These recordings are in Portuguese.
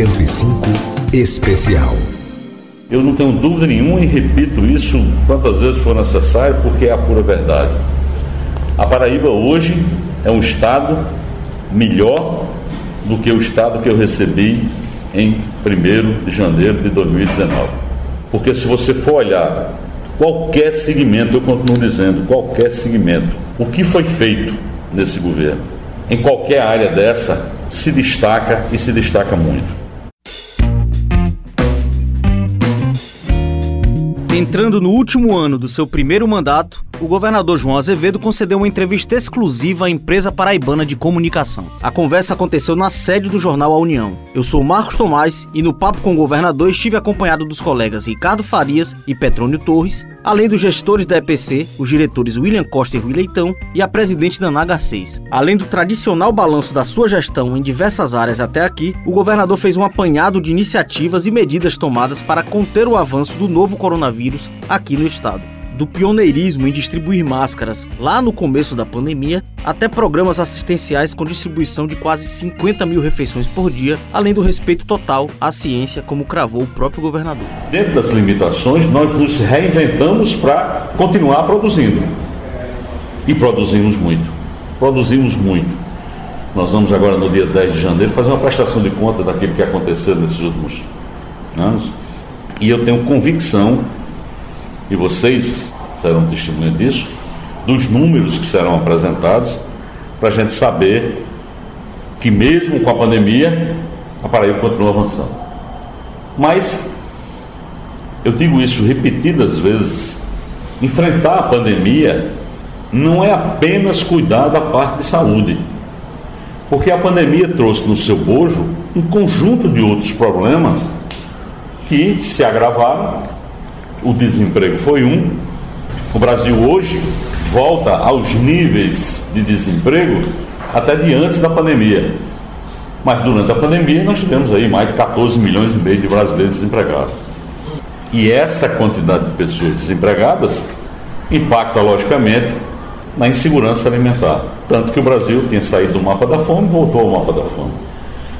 105 Especial. Eu não tenho dúvida nenhuma e repito isso quantas vezes for necessário, porque é a pura verdade. A Paraíba hoje é um estado melhor do que o estado que eu recebi em 1 de janeiro de 2019. Porque se você for olhar qualquer segmento, eu continuo dizendo, qualquer segmento, o que foi feito nesse governo, em qualquer área dessa, se destaca e se destaca muito. Entrando no último ano do seu primeiro mandato, o governador João Azevedo concedeu uma entrevista exclusiva à empresa paraibana de comunicação. A conversa aconteceu na sede do jornal A União. Eu sou Marcos Tomás e no papo com o governador estive acompanhado dos colegas Ricardo Farias e Petrônio Torres, além dos gestores da EPC, os diretores William Costa e Rui Leitão e a presidente Naná Garcês. Além do tradicional balanço da sua gestão em diversas áreas até aqui, o governador fez um apanhado de iniciativas e medidas tomadas para conter o avanço do novo coronavírus aqui no estado do pioneirismo em distribuir máscaras lá no começo da pandemia, até programas assistenciais com distribuição de quase 50 mil refeições por dia, além do respeito total à ciência, como cravou o próprio governador. Dentro das limitações, nós nos reinventamos para continuar produzindo. E produzimos muito. Produzimos muito. Nós vamos agora, no dia 10 de janeiro, fazer uma prestação de conta daquilo que aconteceu nesses últimos anos. E eu tenho convicção e vocês serão testemunha disso, dos números que serão apresentados, para a gente saber que mesmo com a pandemia, a Paraíba continua avançando. Mas, eu digo isso repetidas vezes, enfrentar a pandemia não é apenas cuidar da parte de saúde, porque a pandemia trouxe no seu bojo um conjunto de outros problemas que se agravaram o desemprego foi um. O Brasil hoje volta aos níveis de desemprego até de antes da pandemia. Mas durante a pandemia nós tivemos aí mais de 14 milhões e meio de brasileiros desempregados. E essa quantidade de pessoas desempregadas impacta logicamente na insegurança alimentar. Tanto que o Brasil tinha saído do mapa da fome e voltou ao mapa da fome.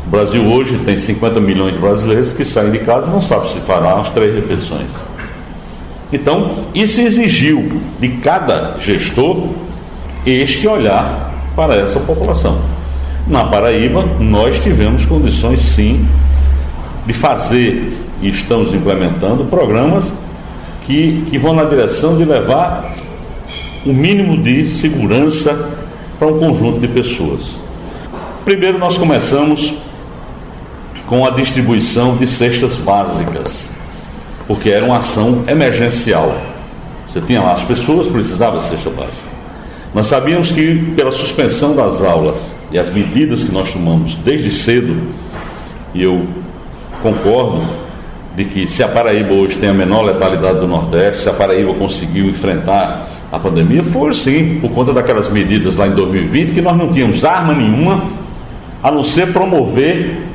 O Brasil hoje tem 50 milhões de brasileiros que saem de casa e não sabem se fará as três refeições. Então, isso exigiu de cada gestor este olhar para essa população. Na Paraíba, nós tivemos condições sim de fazer e estamos implementando programas que, que vão na direção de levar o mínimo de segurança para um conjunto de pessoas. Primeiro, nós começamos com a distribuição de cestas básicas porque era uma ação emergencial. Você tinha lá as pessoas, precisava de cesta básica. Nós sabíamos que pela suspensão das aulas e as medidas que nós tomamos desde cedo, e eu concordo de que se a Paraíba hoje tem a menor letalidade do Nordeste, se a Paraíba conseguiu enfrentar a pandemia, foi sim, por conta daquelas medidas lá em 2020 que nós não tínhamos arma nenhuma a não ser promover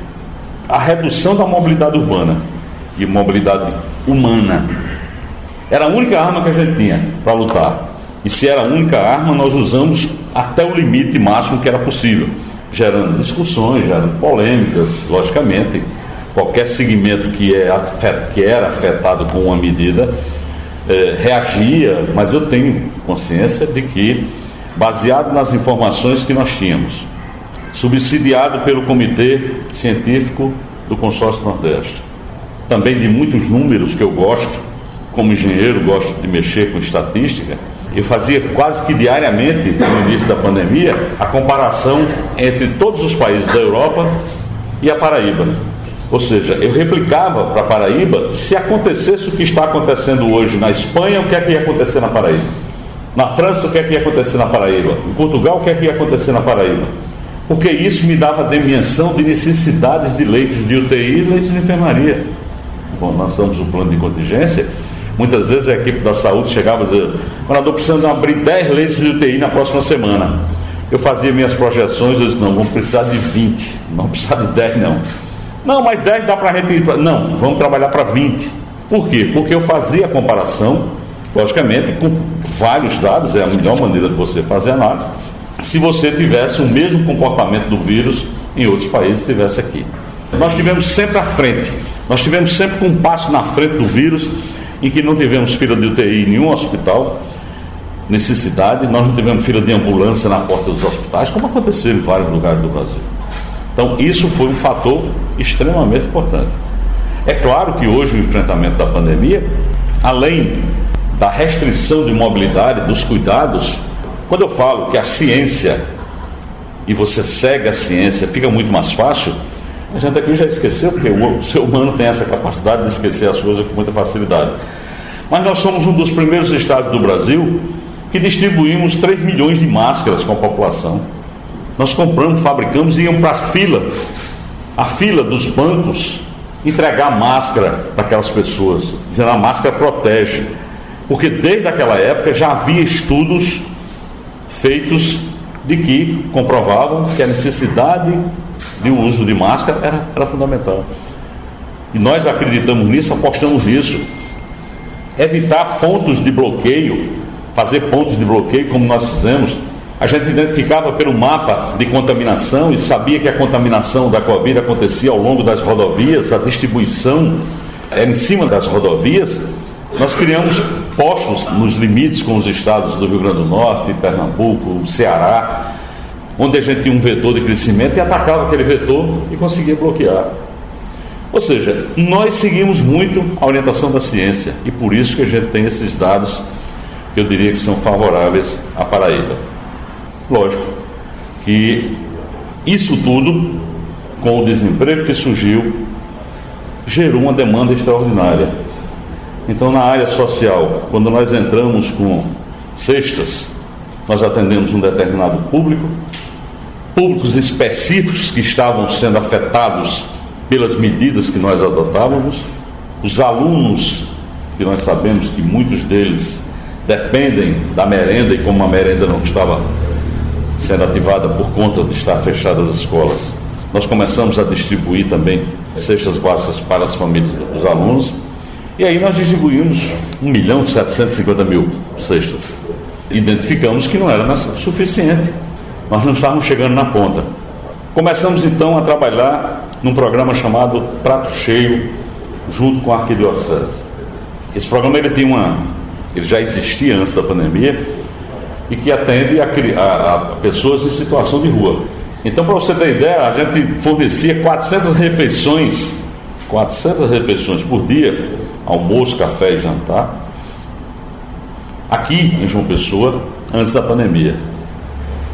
a redução da mobilidade urbana e mobilidade humana. Era a única arma que a gente tinha para lutar. E se era a única arma, nós usamos até o limite máximo que era possível, gerando discussões, gerando polêmicas, logicamente. Qualquer segmento que, é, que era afetado com uma medida é, reagia, mas eu tenho consciência de que, baseado nas informações que nós tínhamos, subsidiado pelo Comitê Científico do Consórcio Nordeste, também de muitos números que eu gosto, como engenheiro, gosto de mexer com estatística. Eu fazia quase que diariamente, no início da pandemia, a comparação entre todos os países da Europa e a Paraíba. Ou seja, eu replicava para a Paraíba se acontecesse o que está acontecendo hoje na Espanha, o que é que ia acontecer na Paraíba? Na França, o que é que ia acontecer na Paraíba? Em Portugal, o que é que ia acontecer na Paraíba? Porque isso me dava dimensão de necessidades de leitos de UTI e leitos de enfermaria quando lançamos o plano de contingência, muitas vezes a equipe da saúde chegava e dizia, Morador, precisamos abrir 10 leitos de UTI na próxima semana. Eu fazia minhas projeções, eu disse, não, vamos precisar de 20, não vamos precisar de 10 não. Não, mas 10 dá para a gente. Não, vamos trabalhar para 20. Por quê? Porque eu fazia a comparação, logicamente, com vários dados, é a melhor maneira de você fazer análise, se você tivesse o mesmo comportamento do vírus em outros países, tivesse aqui. Nós tivemos sempre à frente, nós tivemos sempre com um passo na frente do vírus, em que não tivemos fila de UTI em nenhum hospital, necessidade, nós não tivemos fila de ambulância na porta dos hospitais, como aconteceu em vários lugares do Brasil. Então, isso foi um fator extremamente importante. É claro que hoje o enfrentamento da pandemia, além da restrição de mobilidade, dos cuidados, quando eu falo que a ciência e você segue a ciência, fica muito mais fácil. A gente aqui já esqueceu, porque o ser humano tem essa capacidade de esquecer as coisas com muita facilidade. Mas nós somos um dos primeiros estados do Brasil que distribuímos 3 milhões de máscaras com a população. Nós compramos, fabricamos e íamos para a fila, a fila dos bancos, entregar máscara para aquelas pessoas, dizendo a máscara protege. Porque desde aquela época já havia estudos feitos de que comprovavam que a necessidade de uso de máscara era, era fundamental. E nós acreditamos nisso, apostamos nisso. Evitar pontos de bloqueio, fazer pontos de bloqueio como nós fizemos. A gente identificava pelo mapa de contaminação e sabia que a contaminação da Covid acontecia ao longo das rodovias, a distribuição era em cima das rodovias. Nós criamos postos nos limites com os estados do Rio Grande do Norte, Pernambuco, Ceará, onde a gente tinha um vetor de crescimento e atacava aquele vetor e conseguia bloquear. Ou seja, nós seguimos muito a orientação da ciência e por isso que a gente tem esses dados que eu diria que são favoráveis à Paraíba. Lógico que isso tudo, com o desemprego que surgiu, gerou uma demanda extraordinária então, na área social, quando nós entramos com cestas, nós atendemos um determinado público, públicos específicos que estavam sendo afetados pelas medidas que nós adotávamos, os alunos, que nós sabemos que muitos deles dependem da merenda e como a merenda não estava sendo ativada por conta de estar fechadas as escolas, nós começamos a distribuir também cestas básicas para as famílias dos alunos e aí nós distribuímos 1 milhão e 750 mil cestas. Identificamos que não era suficiente. Nós não estávamos chegando na ponta. Começamos então a trabalhar num programa chamado Prato Cheio, junto com a Arquidiocese. Esse programa ele tem uma, ele já existia antes da pandemia e que atende a, a, a pessoas em situação de rua. Então, para você ter ideia, a gente fornecia 400 refeições, 400 refeições por dia almoço, café e jantar, aqui em João Pessoa, antes da pandemia.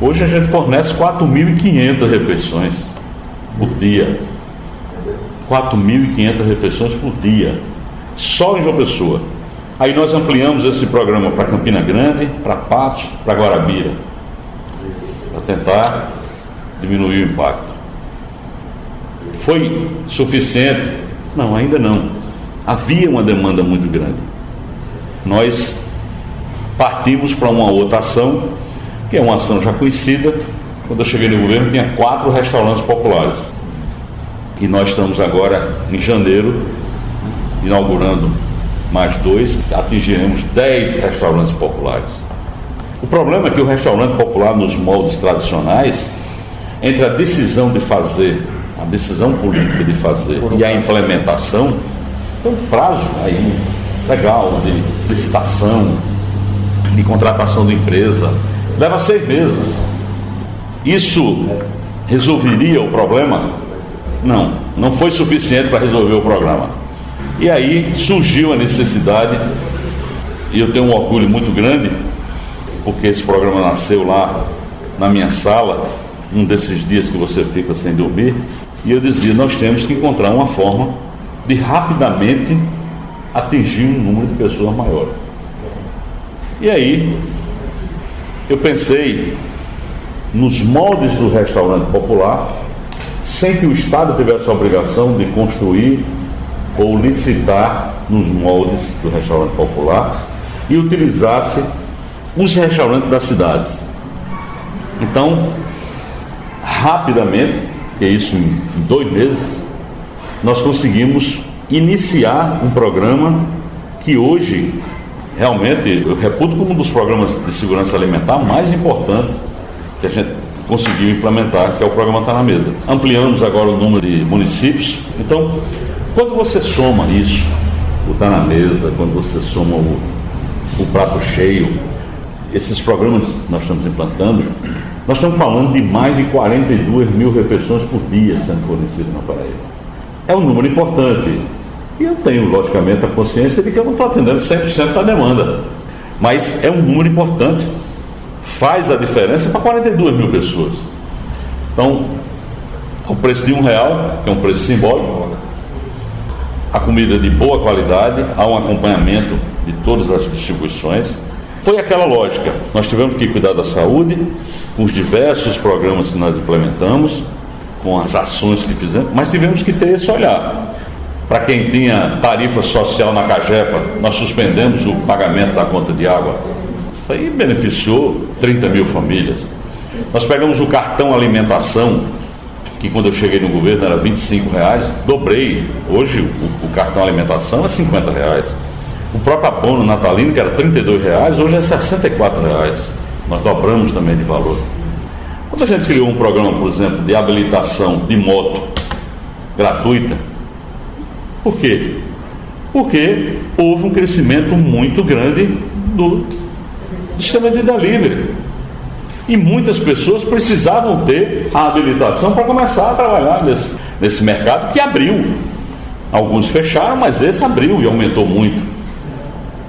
Hoje a gente fornece 4.500 refeições por dia. 4.500 refeições por dia, só em João Pessoa. Aí nós ampliamos esse programa para Campina Grande, para Patos, para Guarabira, para tentar diminuir o impacto. Foi suficiente? Não, ainda não havia uma demanda muito grande. Nós partimos para uma outra ação, que é uma ação já conhecida. Quando eu cheguei no governo, tinha quatro restaurantes populares. E nós estamos agora, em janeiro, inaugurando mais dois, atingiremos dez restaurantes populares. O problema é que o restaurante popular, nos moldes tradicionais, entre a decisão de fazer, a decisão política de fazer e a implementação, tem um prazo aí legal de licitação, de contratação de empresa. Leva seis meses. Isso resolveria o problema? Não, não foi suficiente para resolver o problema. E aí surgiu a necessidade, e eu tenho um orgulho muito grande, porque esse programa nasceu lá na minha sala, um desses dias que você fica sem dormir, e eu dizia: nós temos que encontrar uma forma de rapidamente atingir um número de pessoas maior. E aí, eu pensei nos moldes do restaurante popular, sem que o Estado tivesse a obrigação de construir ou licitar nos moldes do restaurante popular e utilizasse os restaurantes das cidades. Então, rapidamente, que é isso em dois meses, nós conseguimos iniciar um programa que hoje realmente eu reputo como um dos programas de segurança alimentar mais importantes que a gente conseguiu implementar, que é o programa Está na Mesa. Ampliamos agora o número de municípios. Então, quando você soma isso, o Está na Mesa, quando você soma o, o prato cheio, esses programas que nós estamos implantando, nós estamos falando de mais de 42 mil refeições por dia sendo fornecidas na Paraíba. É um número importante. E eu tenho, logicamente, a consciência de que eu não estou atendendo 100% da demanda. Mas é um número importante. Faz a diferença para 42 mil pessoas. Então, o preço de um real, que é um preço simbólico, a comida de boa qualidade, há um acompanhamento de todas as distribuições. Foi aquela lógica. Nós tivemos que cuidar da saúde, com os diversos programas que nós implementamos, com as ações que fizemos, mas tivemos que ter esse olhar. Para quem tinha tarifa social na Cagepa, nós suspendemos o pagamento da conta de água. Isso aí beneficiou 30 mil famílias. Nós pegamos o cartão alimentação, que quando eu cheguei no governo era 25 reais, dobrei. Hoje o, o cartão alimentação é 50 reais. O próprio abono natalino, que era 32 reais, hoje é 64 reais. Nós dobramos também de valor. Quando a gente criou um programa, por exemplo, de habilitação de moto gratuita, por quê? Porque houve um crescimento muito grande do sistema de delivery. E muitas pessoas precisavam ter a habilitação para começar a trabalhar nesse, nesse mercado que abriu. Alguns fecharam, mas esse abriu e aumentou muito.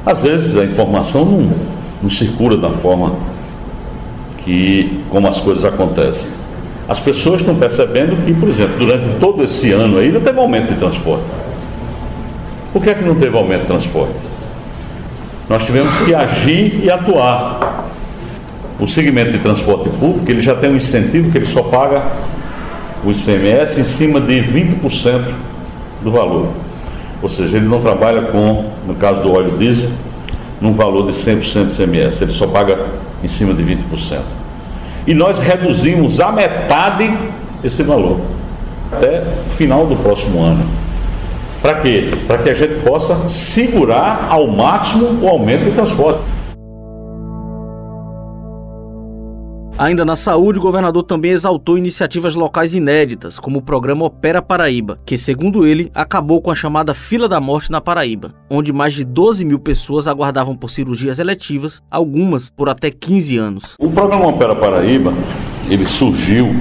Às vezes a informação não, não circula da forma que como as coisas acontecem. As pessoas estão percebendo que, por exemplo, durante todo esse ano aí teve aumento de transporte. Por que é que não teve aumento de transporte? Nós tivemos que agir e atuar. O segmento de transporte público, ele já tem um incentivo que ele só paga o ICMS em cima de 20% do valor. Ou seja, ele não trabalha com, no caso do óleo diesel, num valor de 100% de ICMS, ele só paga em cima de 20%. E nós reduzimos a metade esse valor, até o final do próximo ano. Para quê? Para que a gente possa segurar ao máximo o aumento do transporte. Ainda na saúde, o governador também exaltou iniciativas locais inéditas, como o programa Opera Paraíba, que, segundo ele, acabou com a chamada fila da morte na Paraíba, onde mais de 12 mil pessoas aguardavam por cirurgias eletivas, algumas por até 15 anos. O programa Opera Paraíba, ele surgiu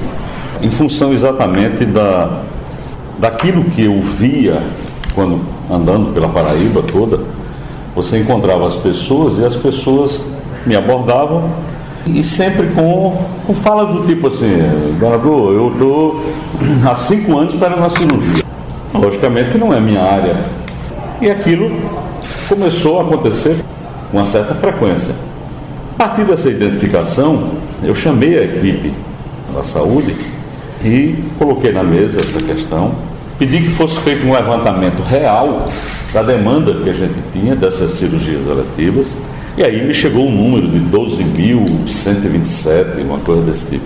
em função exatamente da, daquilo que eu via quando andando pela Paraíba toda, você encontrava as pessoas e as pessoas me abordavam e sempre com, com fala do tipo assim, governador, eu estou há cinco anos para uma cirurgia. Logicamente que não é minha área. E aquilo começou a acontecer com uma certa frequência. A partir dessa identificação, eu chamei a equipe da saúde e coloquei na mesa essa questão. Pedi que fosse feito um levantamento real da demanda que a gente tinha dessas cirurgias eletivas e aí me chegou um número de 12.127, uma coisa desse tipo.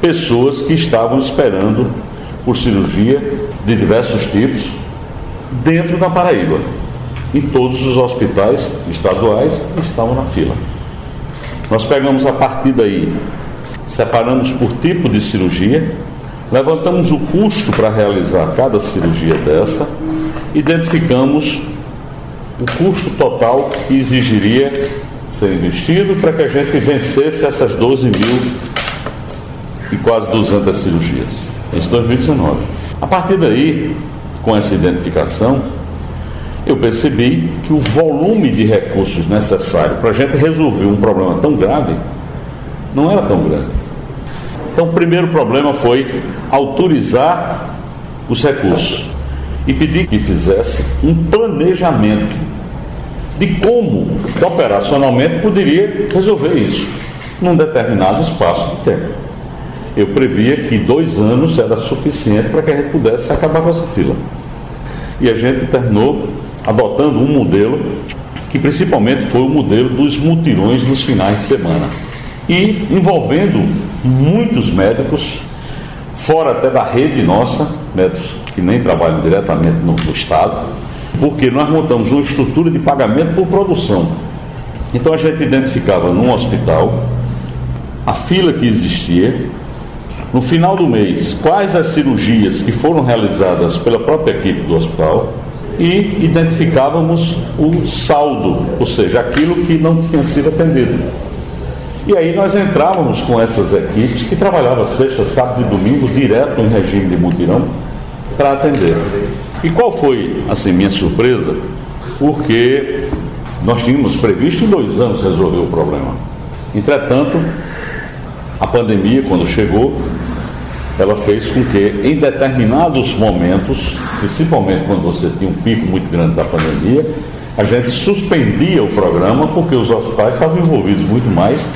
Pessoas que estavam esperando por cirurgia de diversos tipos dentro da Paraíba. E todos os hospitais estaduais estavam na fila. Nós pegamos a partir daí, separamos por tipo de cirurgia, levantamos o custo para realizar cada cirurgia dessa, identificamos o custo total que exigiria ser investido para que a gente vencesse essas 12 mil e quase 200 cirurgias. Isso em 2019. A partir daí, com essa identificação, eu percebi que o volume de recursos necessário para a gente resolver um problema tão grave não era tão grande. Então, o primeiro problema foi autorizar os recursos e pedi que fizesse um planejamento de como operacionalmente poderia resolver isso num determinado espaço de tempo. Eu previa que dois anos era suficiente para que a gente pudesse acabar com essa fila. E a gente terminou adotando um modelo que principalmente foi o modelo dos mutirões nos finais de semana. E envolvendo muitos médicos, fora até da rede nossa, médicos que nem trabalham diretamente no, no Estado, porque nós montamos uma estrutura de pagamento por produção. Então a gente identificava num hospital a fila que existia no final do mês quais as cirurgias que foram realizadas pela própria equipe do hospital e identificávamos o saldo, ou seja, aquilo que não tinha sido atendido. E aí nós entrávamos com essas equipes que trabalhavam sexta, sábado e domingo direto em regime de mutirão para atender. E qual foi, assim, minha surpresa? Porque nós tínhamos previsto em dois anos resolver o problema. Entretanto, a pandemia, quando chegou, ela fez com que, em determinados momentos, principalmente quando você tinha um pico muito grande da pandemia, a gente suspendia o programa porque os hospitais estavam envolvidos muito mais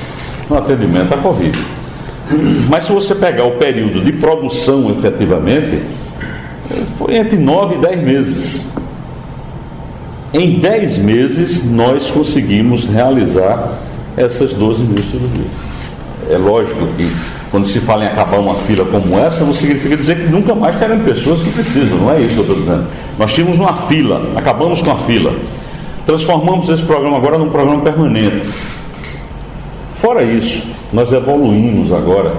no atendimento à Covid. Mas se você pegar o período de produção efetivamente, foi entre 9 e 10 meses. Em 10 meses nós conseguimos realizar essas 12 mil cirurgias. É lógico que quando se fala em acabar uma fila como essa, não significa dizer que nunca mais terão pessoas que precisam, não é isso que eu estou dizendo. Nós tínhamos uma fila, acabamos com a fila. Transformamos esse programa agora num programa permanente. Fora isso, nós evoluímos agora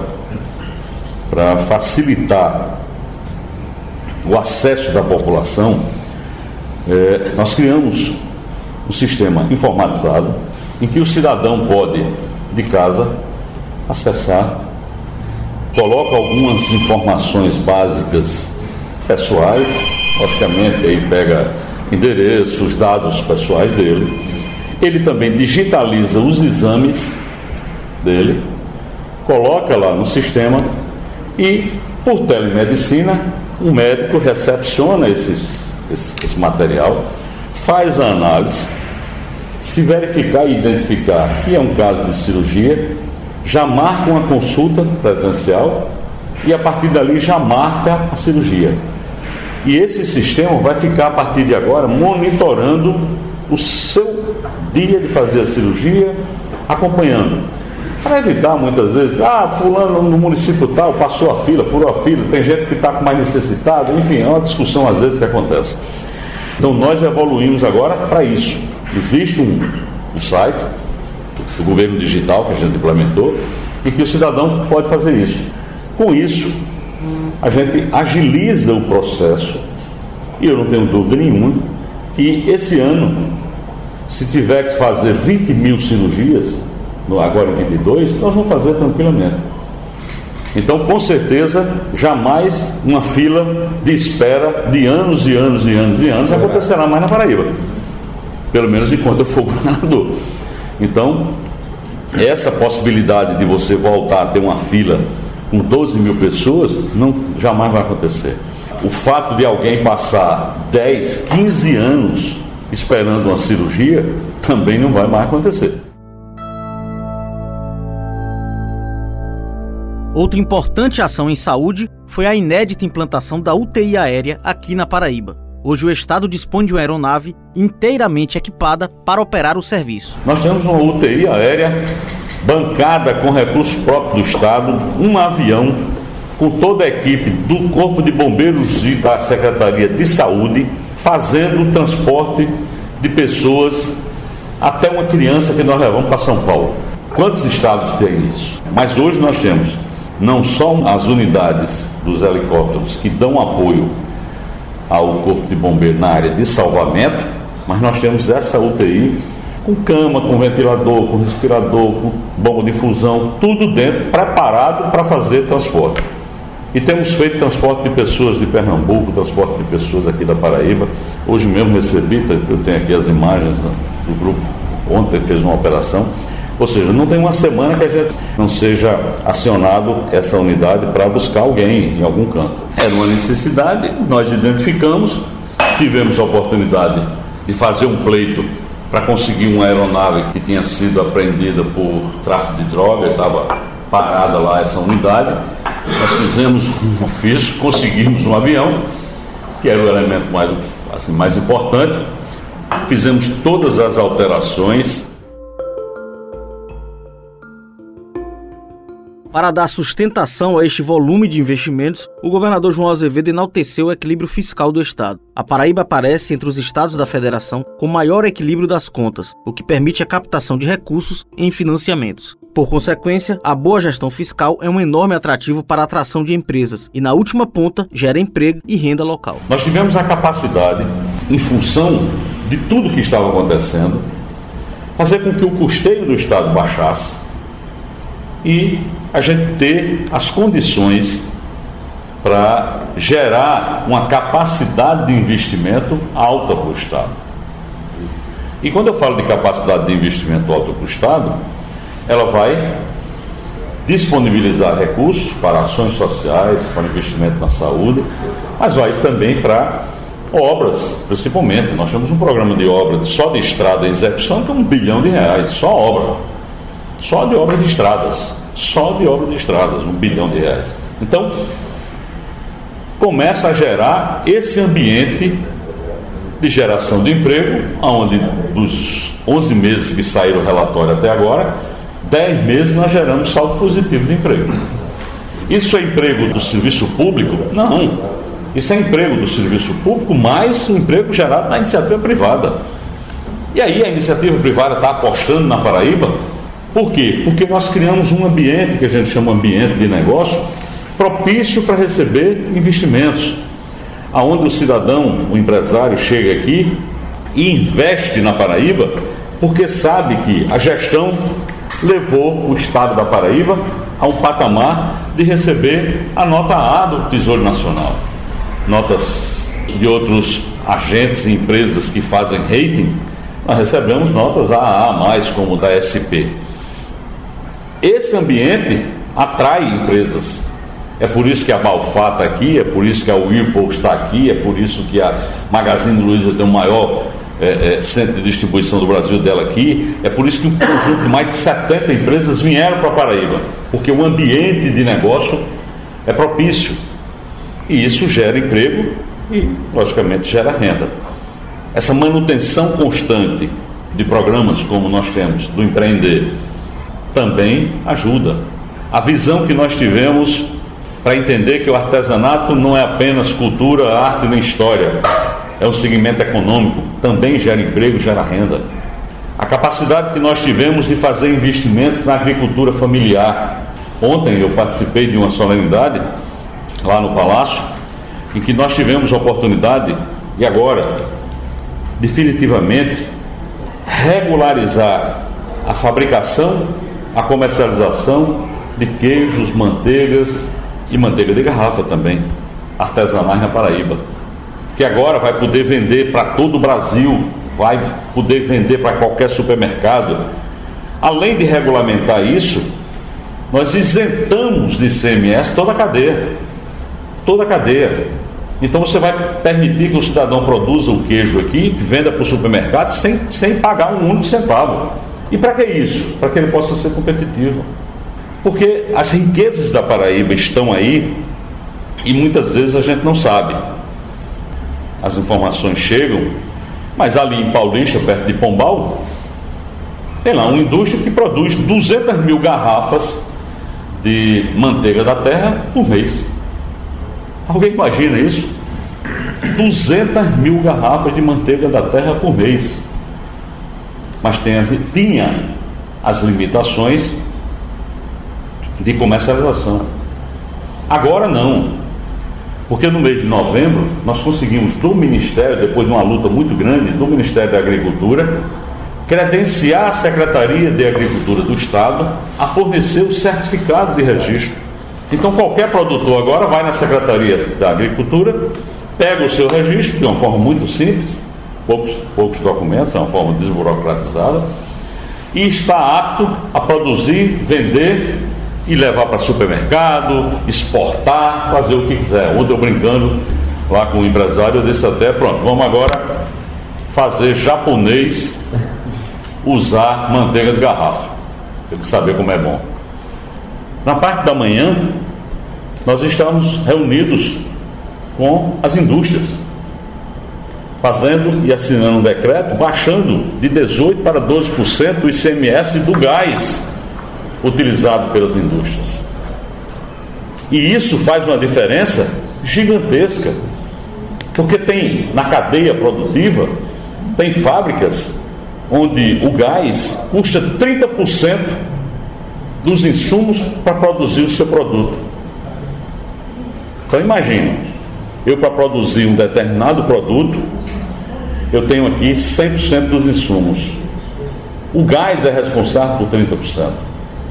para facilitar o acesso da população. É, nós criamos um sistema informatizado em que o cidadão pode, de casa, acessar coloca algumas informações básicas pessoais, logicamente aí pega endereços, dados pessoais dele. Ele também digitaliza os exames dele, coloca lá no sistema e, por telemedicina, o médico recepciona esses, esse, esse material, faz a análise, se verificar e identificar que é um caso de cirurgia, já marca uma consulta presencial e a partir dali já marca a cirurgia. E esse sistema vai ficar a partir de agora monitorando o seu dia de fazer a cirurgia, acompanhando. Para evitar muitas vezes, ah, fulano no município tal passou a fila, furou a fila, tem gente que está mais necessitado, enfim, é uma discussão às vezes que acontece. Então nós evoluímos agora para isso. Existe um, um site, do governo digital que a gente implementou e que o cidadão pode fazer isso. Com isso, a gente agiliza o processo e eu não tenho dúvida nenhuma que esse ano, se tiver que fazer 20 mil cirurgias, agora em 22, nós vamos fazer tranquilamente. Então, com certeza, jamais uma fila de espera de anos e anos e anos e anos acontecerá mais na Paraíba. Pelo menos enquanto eu for governador. Então, essa possibilidade de você voltar a ter uma fila com 12 mil pessoas, não, jamais vai acontecer. O fato de alguém passar 10, 15 anos esperando uma cirurgia, também não vai mais acontecer. Outra importante ação em saúde foi a inédita implantação da UTI aérea aqui na Paraíba. Hoje o Estado dispõe de uma aeronave inteiramente equipada para operar o serviço. Nós temos uma UTI aérea bancada com recursos próprios do Estado, um avião com toda a equipe do Corpo de Bombeiros e da Secretaria de Saúde fazendo o transporte de pessoas até uma criança que nós levamos para São Paulo. Quantos estados têm isso? Mas hoje nós temos não só as unidades dos helicópteros que dão apoio ao Corpo de Bombeiro na área de salvamento, mas nós temos essa UTI com cama, com ventilador, com respirador, com bomba de fusão, tudo dentro, preparado para fazer transporte. E temos feito transporte de pessoas de Pernambuco, transporte de pessoas aqui da Paraíba. Hoje mesmo recebi, eu tenho aqui as imagens do grupo, ontem fez uma operação. Ou seja, não tem uma semana que a gente não seja acionado essa unidade para buscar alguém em algum canto. Era uma necessidade, nós identificamos, tivemos a oportunidade de fazer um pleito para conseguir uma aeronave que tinha sido apreendida por tráfico de droga, estava parada lá essa unidade. Nós fizemos um ofício, conseguimos um avião, que era o elemento mais, assim, mais importante. Fizemos todas as alterações Para dar sustentação a este volume de investimentos, o governador João Azevedo enalteceu o equilíbrio fiscal do Estado. A Paraíba aparece entre os estados da federação com maior equilíbrio das contas, o que permite a captação de recursos em financiamentos. Por consequência, a boa gestão fiscal é um enorme atrativo para a atração de empresas e, na última ponta, gera emprego e renda local. Nós tivemos a capacidade, em função de tudo que estava acontecendo, fazer com que o custeio do Estado baixasse e a gente ter as condições para gerar uma capacidade de investimento alta para o Estado. E quando eu falo de capacidade de investimento alta para o Estado, ela vai disponibilizar recursos para ações sociais, para investimento na saúde, mas vai também para obras, principalmente. Nós temos um programa de obra só de estrada em execução que é um bilhão de reais, só obra. Só de obra de estradas. Só de obra de estradas, um bilhão de reais. Então, começa a gerar esse ambiente de geração de emprego, onde dos 11 meses que saíram o relatório até agora, 10 meses nós geramos saldo positivo de emprego. Isso é emprego do serviço público? Não. Isso é emprego do serviço público mais um emprego gerado na iniciativa privada. E aí a iniciativa privada está apostando na Paraíba por quê? Porque nós criamos um ambiente que a gente chama ambiente de negócio propício para receber investimentos. Aonde o cidadão, o empresário chega aqui e investe na Paraíba porque sabe que a gestão levou o estado da Paraíba a um patamar de receber a nota A do Tesouro Nacional. Notas de outros agentes e empresas que fazem rating, nós recebemos notas AA+, como da SP. Esse ambiente atrai empresas. É por isso que a Balfá está aqui, é por isso que a Whirlpool está aqui, é por isso que a Magazine Luiza tem o maior é, é, centro de distribuição do Brasil dela aqui. É por isso que um conjunto de mais de 70 empresas vieram para Paraíba, porque o ambiente de negócio é propício. E isso gera emprego e, logicamente, gera renda. Essa manutenção constante de programas como nós temos do empreender também ajuda. A visão que nós tivemos para entender que o artesanato não é apenas cultura, arte nem história, é um segmento econômico, também gera emprego, gera renda. A capacidade que nós tivemos de fazer investimentos na agricultura familiar. Ontem eu participei de uma solenidade lá no Palácio, em que nós tivemos a oportunidade, e agora, definitivamente, regularizar a fabricação a comercialização de queijos, manteigas e manteiga de garrafa também, artesanais na Paraíba, que agora vai poder vender para todo o Brasil, vai poder vender para qualquer supermercado. Além de regulamentar isso, nós isentamos de ICMS toda a cadeia. Toda a cadeia. Então você vai permitir que o cidadão produza o queijo aqui, venda para o supermercado sem, sem pagar um único centavo. E para que isso? Para que ele possa ser competitivo. Porque as riquezas da Paraíba estão aí e muitas vezes a gente não sabe. As informações chegam, mas ali em Paulista, perto de Pombal, tem lá uma indústria que produz 200 mil garrafas de manteiga da terra por mês. Alguém imagina isso? 200 mil garrafas de manteiga da terra por mês mas tem, tinha as limitações de comercialização. Agora não, porque no mês de novembro nós conseguimos do Ministério, depois de uma luta muito grande do Ministério da Agricultura, credenciar a Secretaria de Agricultura do Estado a fornecer o certificado de registro. Então qualquer produtor agora vai na Secretaria da Agricultura, pega o seu registro de uma forma muito simples, poucos, poucos documentos, é uma forma desburocratizada, e está apto a produzir, vender e levar para supermercado, exportar, fazer o que quiser. Ontem eu brincando lá com o empresário, eu disse até, pronto, vamos agora fazer japonês usar manteiga de garrafa, para ele saber como é bom. Na parte da manhã, nós estamos reunidos com as indústrias fazendo e assinando um decreto baixando de 18% para 12% do ICMS do gás utilizado pelas indústrias. E isso faz uma diferença gigantesca. Porque tem na cadeia produtiva, tem fábricas onde o gás custa 30% dos insumos para produzir o seu produto. Então imagine, eu para produzir um determinado produto, eu tenho aqui 100% dos insumos. O gás é responsável por 30%.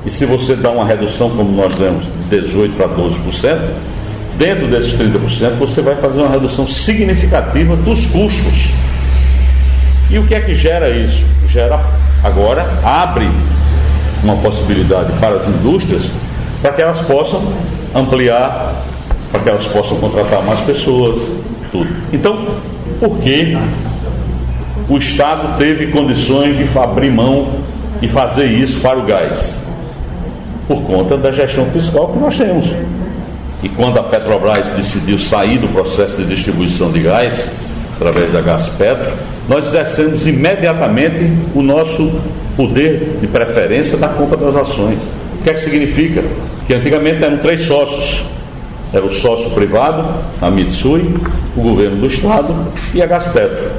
E se você dá uma redução, como nós demos, de 18% para 12%, dentro desses 30%, você vai fazer uma redução significativa dos custos. E o que é que gera isso? Gera, agora, abre uma possibilidade para as indústrias para que elas possam ampliar, para que elas possam contratar mais pessoas, tudo. Então, por que o Estado teve condições de abrir mão e fazer isso para o gás? Por conta da gestão fiscal que nós temos. E quando a Petrobras decidiu sair do processo de distribuição de gás, através da Gás Petro, nós exercemos imediatamente o nosso poder de preferência da compra das ações. O que é que significa? Que antigamente eram três sócios. Era o sócio privado, a Mitsui, o governo do estado e a Gaspetro.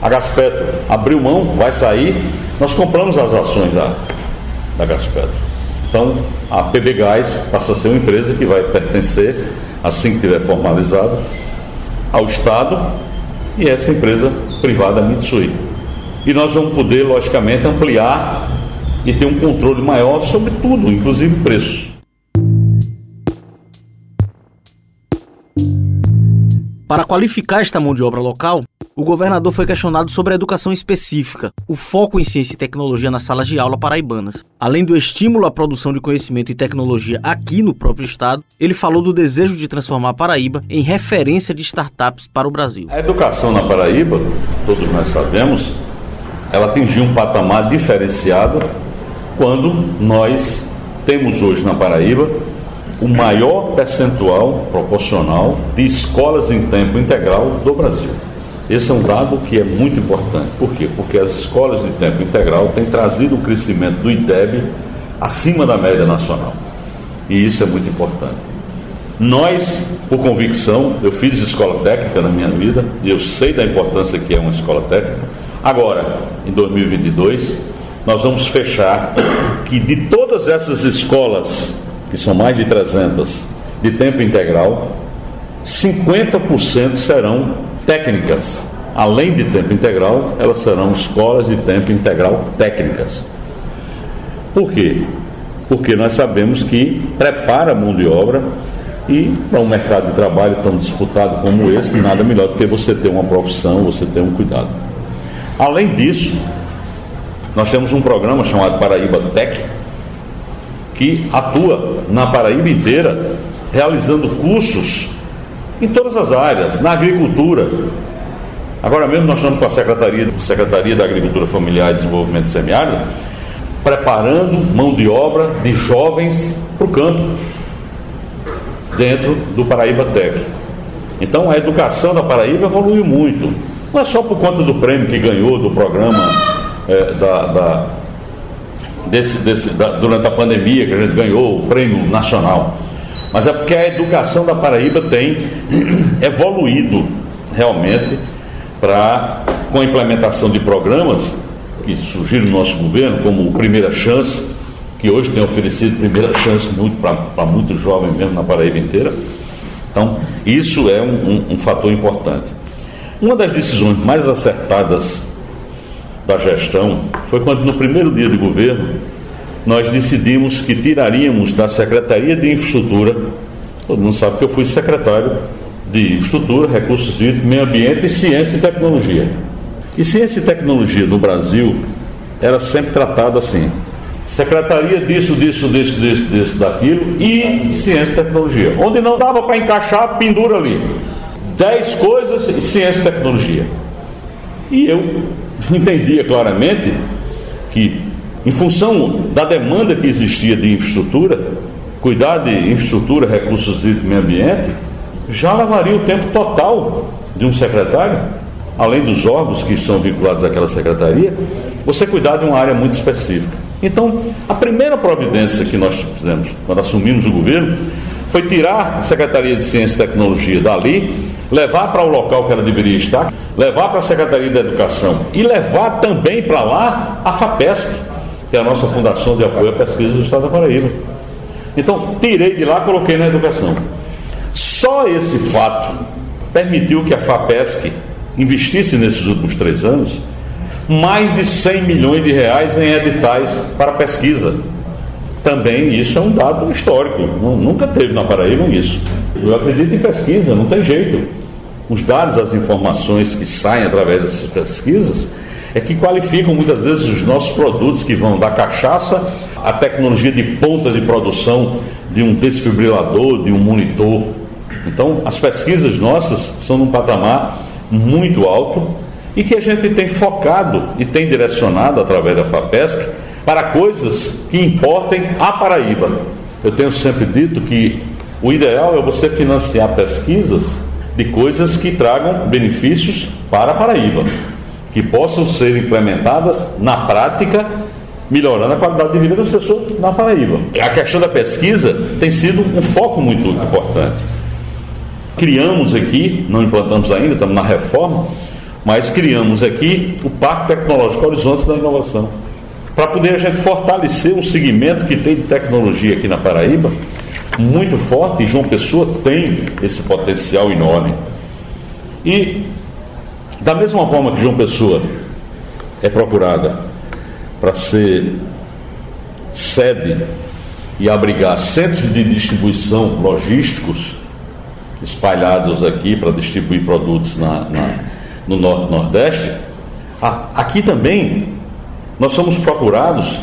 A Gaspetro abriu mão, vai sair, nós compramos as ações da, da Gaspetro. Então, a PB Gás passa a ser uma empresa que vai pertencer, assim que estiver formalizada, ao Estado e essa empresa privada Mitsui. E nós vamos poder, logicamente, ampliar e ter um controle maior sobre tudo, inclusive preços. Para qualificar esta mão de obra local, o governador foi questionado sobre a educação específica, o foco em ciência e tecnologia nas salas de aula paraibanas. Além do estímulo à produção de conhecimento e tecnologia aqui no próprio estado, ele falou do desejo de transformar a Paraíba em referência de startups para o Brasil. A educação na Paraíba, todos nós sabemos, ela atingiu um patamar diferenciado quando nós temos hoje na Paraíba o maior percentual proporcional de escolas em tempo integral do Brasil. Esse é um dado que é muito importante. Por quê? Porque as escolas de tempo integral têm trazido o crescimento do IDEB acima da média nacional. E isso é muito importante. Nós, por convicção, eu fiz escola técnica na minha vida e eu sei da importância que é uma escola técnica. Agora, em 2022, nós vamos fechar que de todas essas escolas, que são mais de 300, de tempo integral, 50% serão técnicas. Além de tempo integral, elas serão escolas de tempo integral técnicas. Por quê? Porque nós sabemos que prepara a mão de obra e para um mercado de trabalho tão disputado como esse, nada melhor do que você ter uma profissão, você ter um cuidado. Além disso, nós temos um programa chamado Paraíba Tech, que atua na Paraíba inteira, realizando cursos em todas as áreas, na agricultura. Agora mesmo nós estamos com a Secretaria, Secretaria da Agricultura Familiar e Desenvolvimento Semiárido, preparando mão de obra de jovens para o campo, dentro do Paraíba Tech. Então a educação da Paraíba evoluiu muito. Não é só por conta do prêmio que ganhou do programa é, da, da, desse, desse, da, durante a pandemia, que a gente ganhou o prêmio nacional mas é porque a educação da Paraíba tem evoluído realmente para com a implementação de programas que surgiram no nosso governo, como o Primeira Chance, que hoje tem oferecido primeira chance muito para muitos jovens mesmo na Paraíba inteira. Então, isso é um, um, um fator importante. Uma das decisões mais acertadas da gestão foi quando, no primeiro dia de governo, nós decidimos que tiraríamos da Secretaria de Infraestrutura, todo mundo sabe que eu fui secretário de Infraestrutura, Recursos Hídricos, Meio Ambiente e Ciência e Tecnologia. E ciência e tecnologia no Brasil era sempre tratado assim: secretaria disso, disso, disso, disso, disso, daquilo e ciência e tecnologia. Onde não dava para encaixar, pendura ali. Dez coisas e ciência e tecnologia. E eu entendia claramente que em função da demanda que existia de infraestrutura, cuidar de infraestrutura, recursos e meio ambiente, já levaria o tempo total de um secretário, além dos órgãos que são vinculados àquela secretaria, você cuidar de uma área muito específica. Então, a primeira providência que nós fizemos quando assumimos o governo foi tirar a Secretaria de Ciência e Tecnologia dali, levar para o local que ela deveria estar, levar para a Secretaria da Educação e levar também para lá a FAPESC, que é a nossa Fundação de Apoio à Pesquisa do Estado da Paraíba. Então, tirei de lá, coloquei na educação. Só esse fato permitiu que a FAPESC investisse nesses últimos três anos mais de 100 milhões de reais em editais para pesquisa. Também isso é um dado histórico, nunca teve na Paraíba isso. Eu acredito em pesquisa, não tem jeito. Os dados, as informações que saem através dessas pesquisas é que qualificam muitas vezes os nossos produtos que vão da cachaça à tecnologia de ponta de produção de um desfibrilador, de um monitor. Então, as pesquisas nossas são num patamar muito alto e que a gente tem focado e tem direcionado através da FAPESC para coisas que importem a Paraíba. Eu tenho sempre dito que o ideal é você financiar pesquisas de coisas que tragam benefícios para a Paraíba, que possam ser implementadas na prática, melhorando a qualidade de vida das pessoas na Paraíba. A questão da pesquisa tem sido um foco muito importante. Criamos aqui, não implantamos ainda, estamos na reforma, mas criamos aqui o Parque Tecnológico Horizontes da Inovação, para poder a gente fortalecer um segmento que tem de tecnologia aqui na Paraíba, muito forte, e João Pessoa tem esse potencial enorme. E, da mesma forma que João Pessoa é procurada para ser sede e abrigar centros de distribuição logísticos espalhados aqui para distribuir produtos na, na, no Norte Nordeste, aqui também nós somos procurados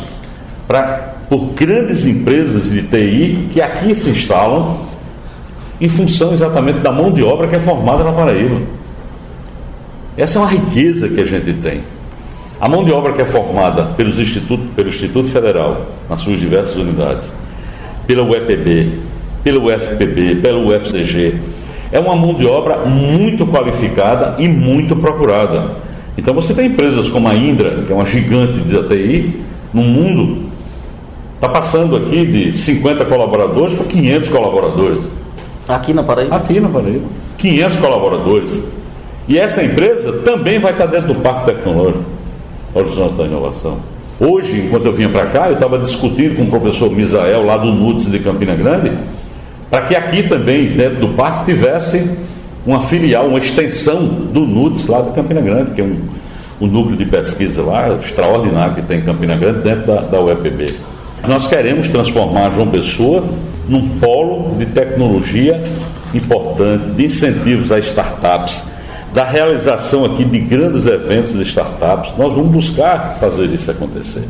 pra, por grandes empresas de TI que aqui se instalam em função exatamente da mão de obra que é formada na Paraíba. Essa é uma riqueza que a gente tem. A mão de obra que é formada pelos instituto, pelo Instituto Federal, nas suas diversas unidades, pela UEPB, pelo UFPB, pelo UFCG, é uma mão de obra muito qualificada e muito procurada. Então você tem empresas como a Indra, que é uma gigante de ATI no mundo, está passando aqui de 50 colaboradores para 500 colaboradores. Aqui na Paraíba? Aqui na Paraíba. 500 colaboradores. E essa empresa também vai estar dentro do Parque Tecnológico, Horizonte da Inovação. Hoje, enquanto eu vinha para cá, eu estava discutindo com o professor Misael, lá do NUTS de Campina Grande, para que aqui também, dentro do parque, tivesse uma filial, uma extensão do NUTS lá de Campina Grande, que é um, um núcleo de pesquisa lá extraordinário que tem em Campina Grande, dentro da, da UEPB. Nós queremos transformar João Pessoa num polo de tecnologia importante, de incentivos a startups, da realização aqui de grandes eventos de startups. Nós vamos buscar fazer isso acontecer.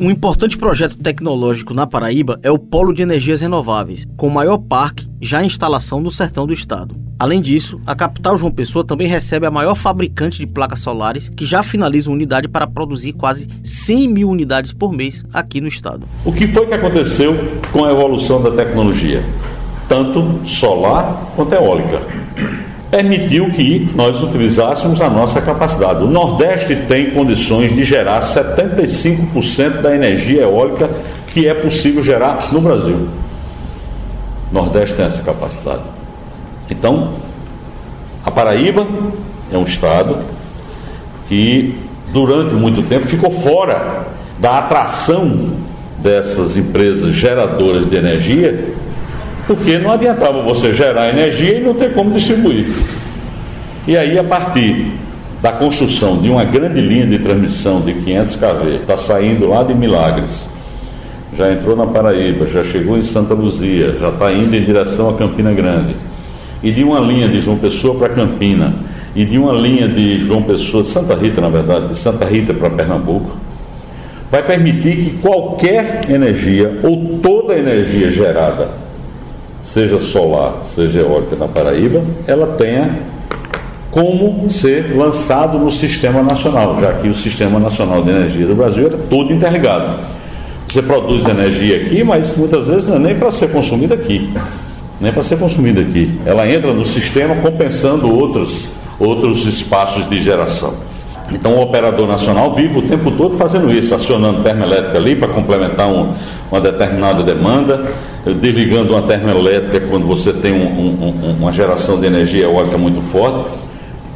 Um importante projeto tecnológico na Paraíba é o Polo de Energias Renováveis, com o maior parque já em instalação no sertão do estado. Além disso, a capital João Pessoa também recebe a maior fabricante de placas solares, que já finaliza uma unidade para produzir quase 100 mil unidades por mês aqui no estado. O que foi que aconteceu com a evolução da tecnologia? Tanto solar quanto eólica permitiu que nós utilizássemos a nossa capacidade. O Nordeste tem condições de gerar 75% da energia eólica que é possível gerar no Brasil. O Nordeste tem essa capacidade. Então, a Paraíba é um estado que durante muito tempo ficou fora da atração dessas empresas geradoras de energia porque não adiantava você gerar energia e não ter como distribuir. E aí, a partir da construção de uma grande linha de transmissão de 500 kV, está saindo lá de Milagres, já entrou na Paraíba, já chegou em Santa Luzia, já está indo em direção a Campina Grande, e de uma linha de João Pessoa para Campina, e de uma linha de João Pessoa, Santa Rita, na verdade, de Santa Rita para Pernambuco, vai permitir que qualquer energia ou toda energia gerada seja solar, seja eólica na Paraíba, ela tenha como ser lançado no sistema nacional, já que o sistema nacional de energia do Brasil é todo interligado. Você produz energia aqui, mas muitas vezes não é nem para ser consumida aqui, nem para ser consumida aqui. Ela entra no sistema compensando outros, outros espaços de geração. Então o operador nacional vive o tempo todo fazendo isso, acionando termoelétrica ali para complementar um, uma determinada demanda, desligando uma termoelétrica quando você tem um, um, uma geração de energia eólica muito forte.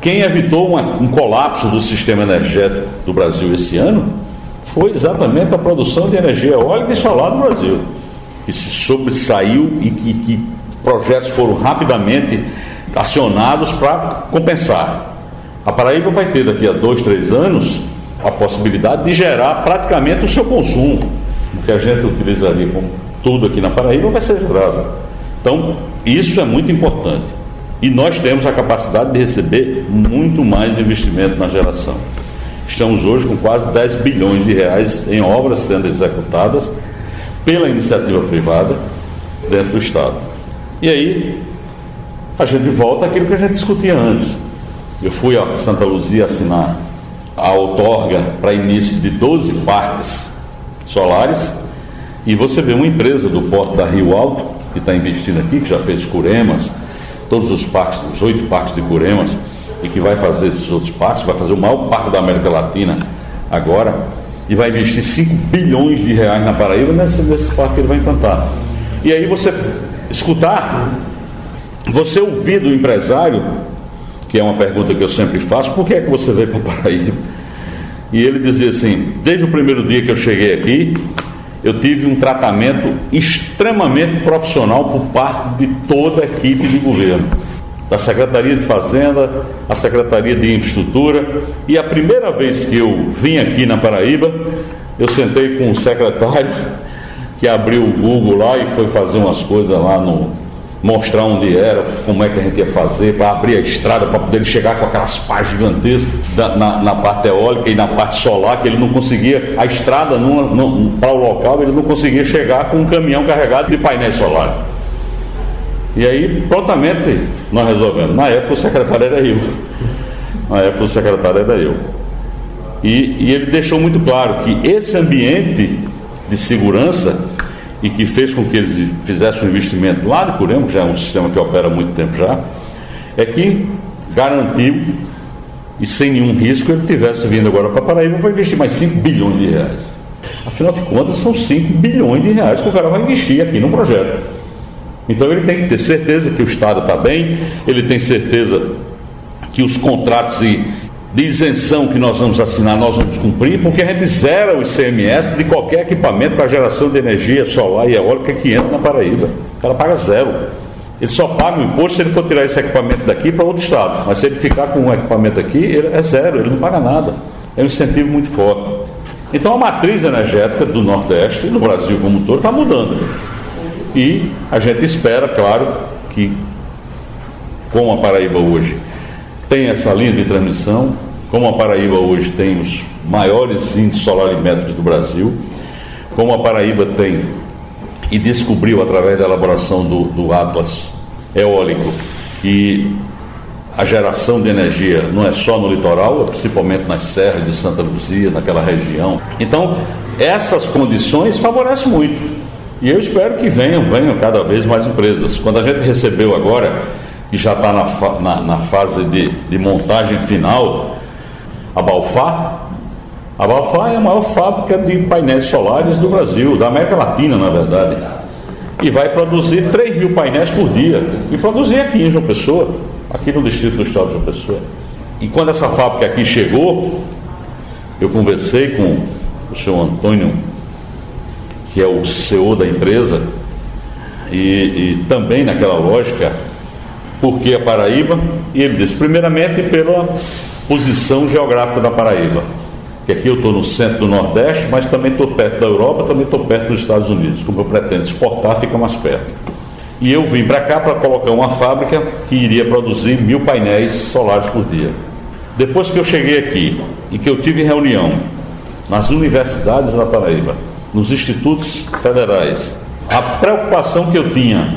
Quem evitou uma, um colapso do sistema energético do Brasil esse ano foi exatamente a produção de energia eólica e solar do Brasil, que se sobressaiu e que, que projetos foram rapidamente acionados para compensar. A Paraíba vai ter daqui a dois, três anos a possibilidade de gerar praticamente o seu consumo, o que a gente utilizaria como tudo aqui na Paraíba vai ser gerado. Então, isso é muito importante. E nós temos a capacidade de receber muito mais investimento na geração. Estamos hoje com quase 10 bilhões de reais em obras sendo executadas pela iniciativa privada dentro do Estado. E aí, a gente volta àquilo que a gente discutia antes. Eu fui a Santa Luzia assinar a outorga para início de 12 parques solares e você vê uma empresa do porto da Rio Alto, que está investindo aqui, que já fez Curemas, todos os parques, os oito parques de Curemas, e que vai fazer esses outros parques, vai fazer o maior parque da América Latina agora, e vai investir 5 bilhões de reais na Paraíba nesse, nesse parque que ele vai implantar. E aí você escutar, você ouvir do empresário, que é uma pergunta que eu sempre faço, por que é que você veio para Paraíba? E ele dizia assim, desde o primeiro dia que eu cheguei aqui, eu tive um tratamento extremamente profissional por parte de toda a equipe de governo, da Secretaria de Fazenda, a Secretaria de Infraestrutura, e a primeira vez que eu vim aqui na Paraíba, eu sentei com o secretário que abriu o Google lá e foi fazer umas coisas lá no, mostrar onde era, como é que a gente ia fazer, para abrir a estrada, para poder chegar com aquelas pás gigantescas da, na, na, parte eólica e na parte solar, que ele não conseguia, a estrada para o local, ele não conseguia chegar com um caminhão carregado de painéis solares. E aí, prontamente, nós resolvemos. Na época, o secretário era eu. Na época, o secretário era eu. E, e ele deixou muito claro que esse ambiente de segurança e que fez com que eles fizessem um investimento lá de Curema, que já é um sistema que opera há muito tempo já, é que garantiu e sem nenhum risco ele tivesse vindo agora para Paraíba para investir mais 5 bilhões de reais. Afinal de contas, são 5 bilhões de reais que o cara vai investir aqui no projeto. Então ele tem que ter certeza que o Estado está bem, ele tem certeza que os contratos e de isenção que nós vamos assinar, nós vamos cumprir, porque a gente zera o ICMS de qualquer equipamento para geração de energia solar e eólica que entra na Paraíba. Ela paga zero. Ele só paga o imposto se ele for tirar esse equipamento daqui para outro estado. Mas se ele ficar com um equipamento aqui, ele é zero, ele não paga nada. É um incentivo muito forte. Então a matriz energética do Nordeste e do Brasil como um todo está mudando. E a gente espera, claro, que como a Paraíba hoje tem essa linha de transmissão, como a Paraíba hoje tem os maiores índices solarimétricos do Brasil, como a Paraíba tem e descobriu através da elaboração do, do Atlas eólico que a geração de energia não é só no litoral, é principalmente nas serras de Santa Luzia, naquela região. Então, essas condições favorecem muito. E eu espero que venham, venham cada vez mais empresas. Quando a gente recebeu agora que já está na, na, na, fase de, de montagem final, a Balfá. A Balfá é a maior fábrica de painéis solares do Brasil, da América Latina, na verdade. E vai produzir 3 mil painéis por dia. E produzir aqui em João Pessoa, aqui no distrito do estado de João Pessoa. E quando essa fábrica aqui chegou, eu conversei com o senhor Antônio, que é o CEO da empresa, e, e também naquela lógica por que a Paraíba? E ele disse, primeiramente pela posição geográfica da Paraíba. Que aqui eu estou no centro do Nordeste, mas também estou perto da Europa, também estou perto dos Estados Unidos. Como eu pretendo exportar, fica mais perto. E eu vim para cá para colocar uma fábrica que iria produzir mil painéis solares por dia. Depois que eu cheguei aqui e que eu tive reunião nas universidades da Paraíba, nos institutos federais, a preocupação que eu tinha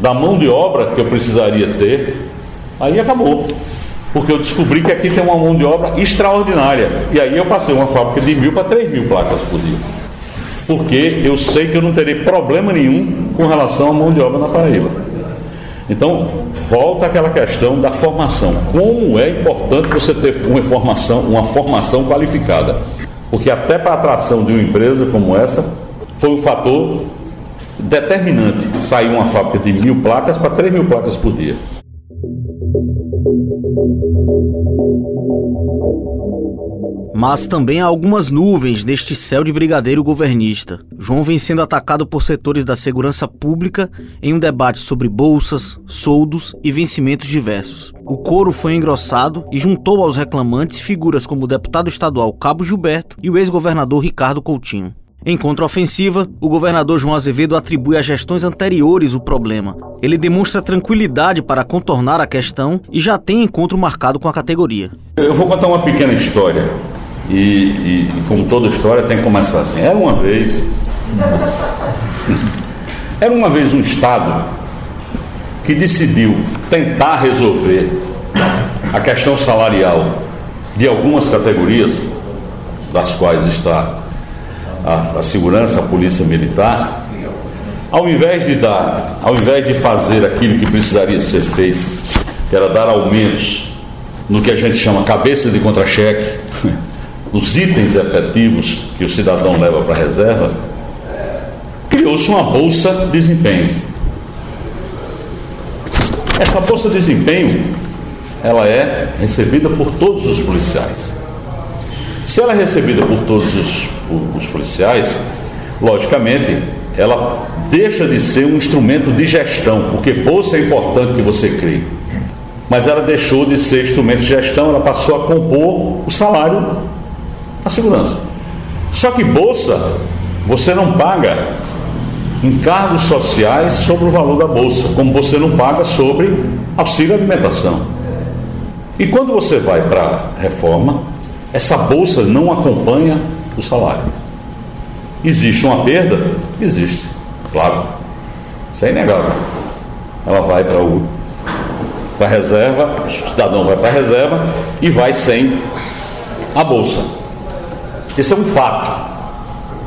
da mão de obra que eu precisaria ter, aí acabou. Porque eu descobri que aqui tem uma mão de obra extraordinária. E aí eu passei uma fábrica de mil para três mil placas por dia. Porque eu sei que eu não terei problema nenhum com relação à mão de obra na Paraíba. Então, volta aquela questão da formação. Como é importante você ter uma formação, uma formação qualificada. Porque até para a atração de uma empresa como essa, foi um fator determinante. Saiu uma fábrica de mil placas para três mil placas por dia. Mas também há algumas nuvens neste céu de brigadeiro governista. João vem sendo atacado por setores da segurança pública em um debate sobre bolsas, soldos e vencimentos diversos. O coro foi engrossado e juntou aos reclamantes figuras como o deputado estadual Cabo Gilberto e o ex-governador Ricardo Coutinho. Em contraofensiva, o governador João Azevedo atribui às gestões anteriores o problema. Ele demonstra tranquilidade para contornar a questão e já tem encontro marcado com a categoria. Eu vou contar uma pequena história. E, e, como toda história tem que começar assim. Era uma vez. Era uma vez um Estado que decidiu tentar resolver a questão salarial de algumas categorias, das quais está a, a segurança, a polícia militar, ao invés de dar, ao invés de fazer aquilo que precisaria ser feito, que era dar aumentos no que a gente chama cabeça de contra-cheque, nos itens efetivos que o cidadão leva para a reserva, criou-se uma bolsa de desempenho. Essa bolsa de desempenho, ela é recebida por todos os policiais. Se ela é recebida por todos os, os policiais, logicamente, ela deixa de ser um instrumento de gestão, porque bolsa é importante que você crie. Mas ela deixou de ser instrumento de gestão, ela passou a compor o salário a segurança. Só que bolsa, você não paga encargos sociais sobre o valor da bolsa, como você não paga sobre auxílio alimentação. E quando você vai para a reforma, essa bolsa não acompanha o salário. Existe uma perda? Existe, claro. Isso é inegável. Ela vai para o para a reserva, o cidadão vai para a reserva e vai sem a bolsa. Esse é um fato.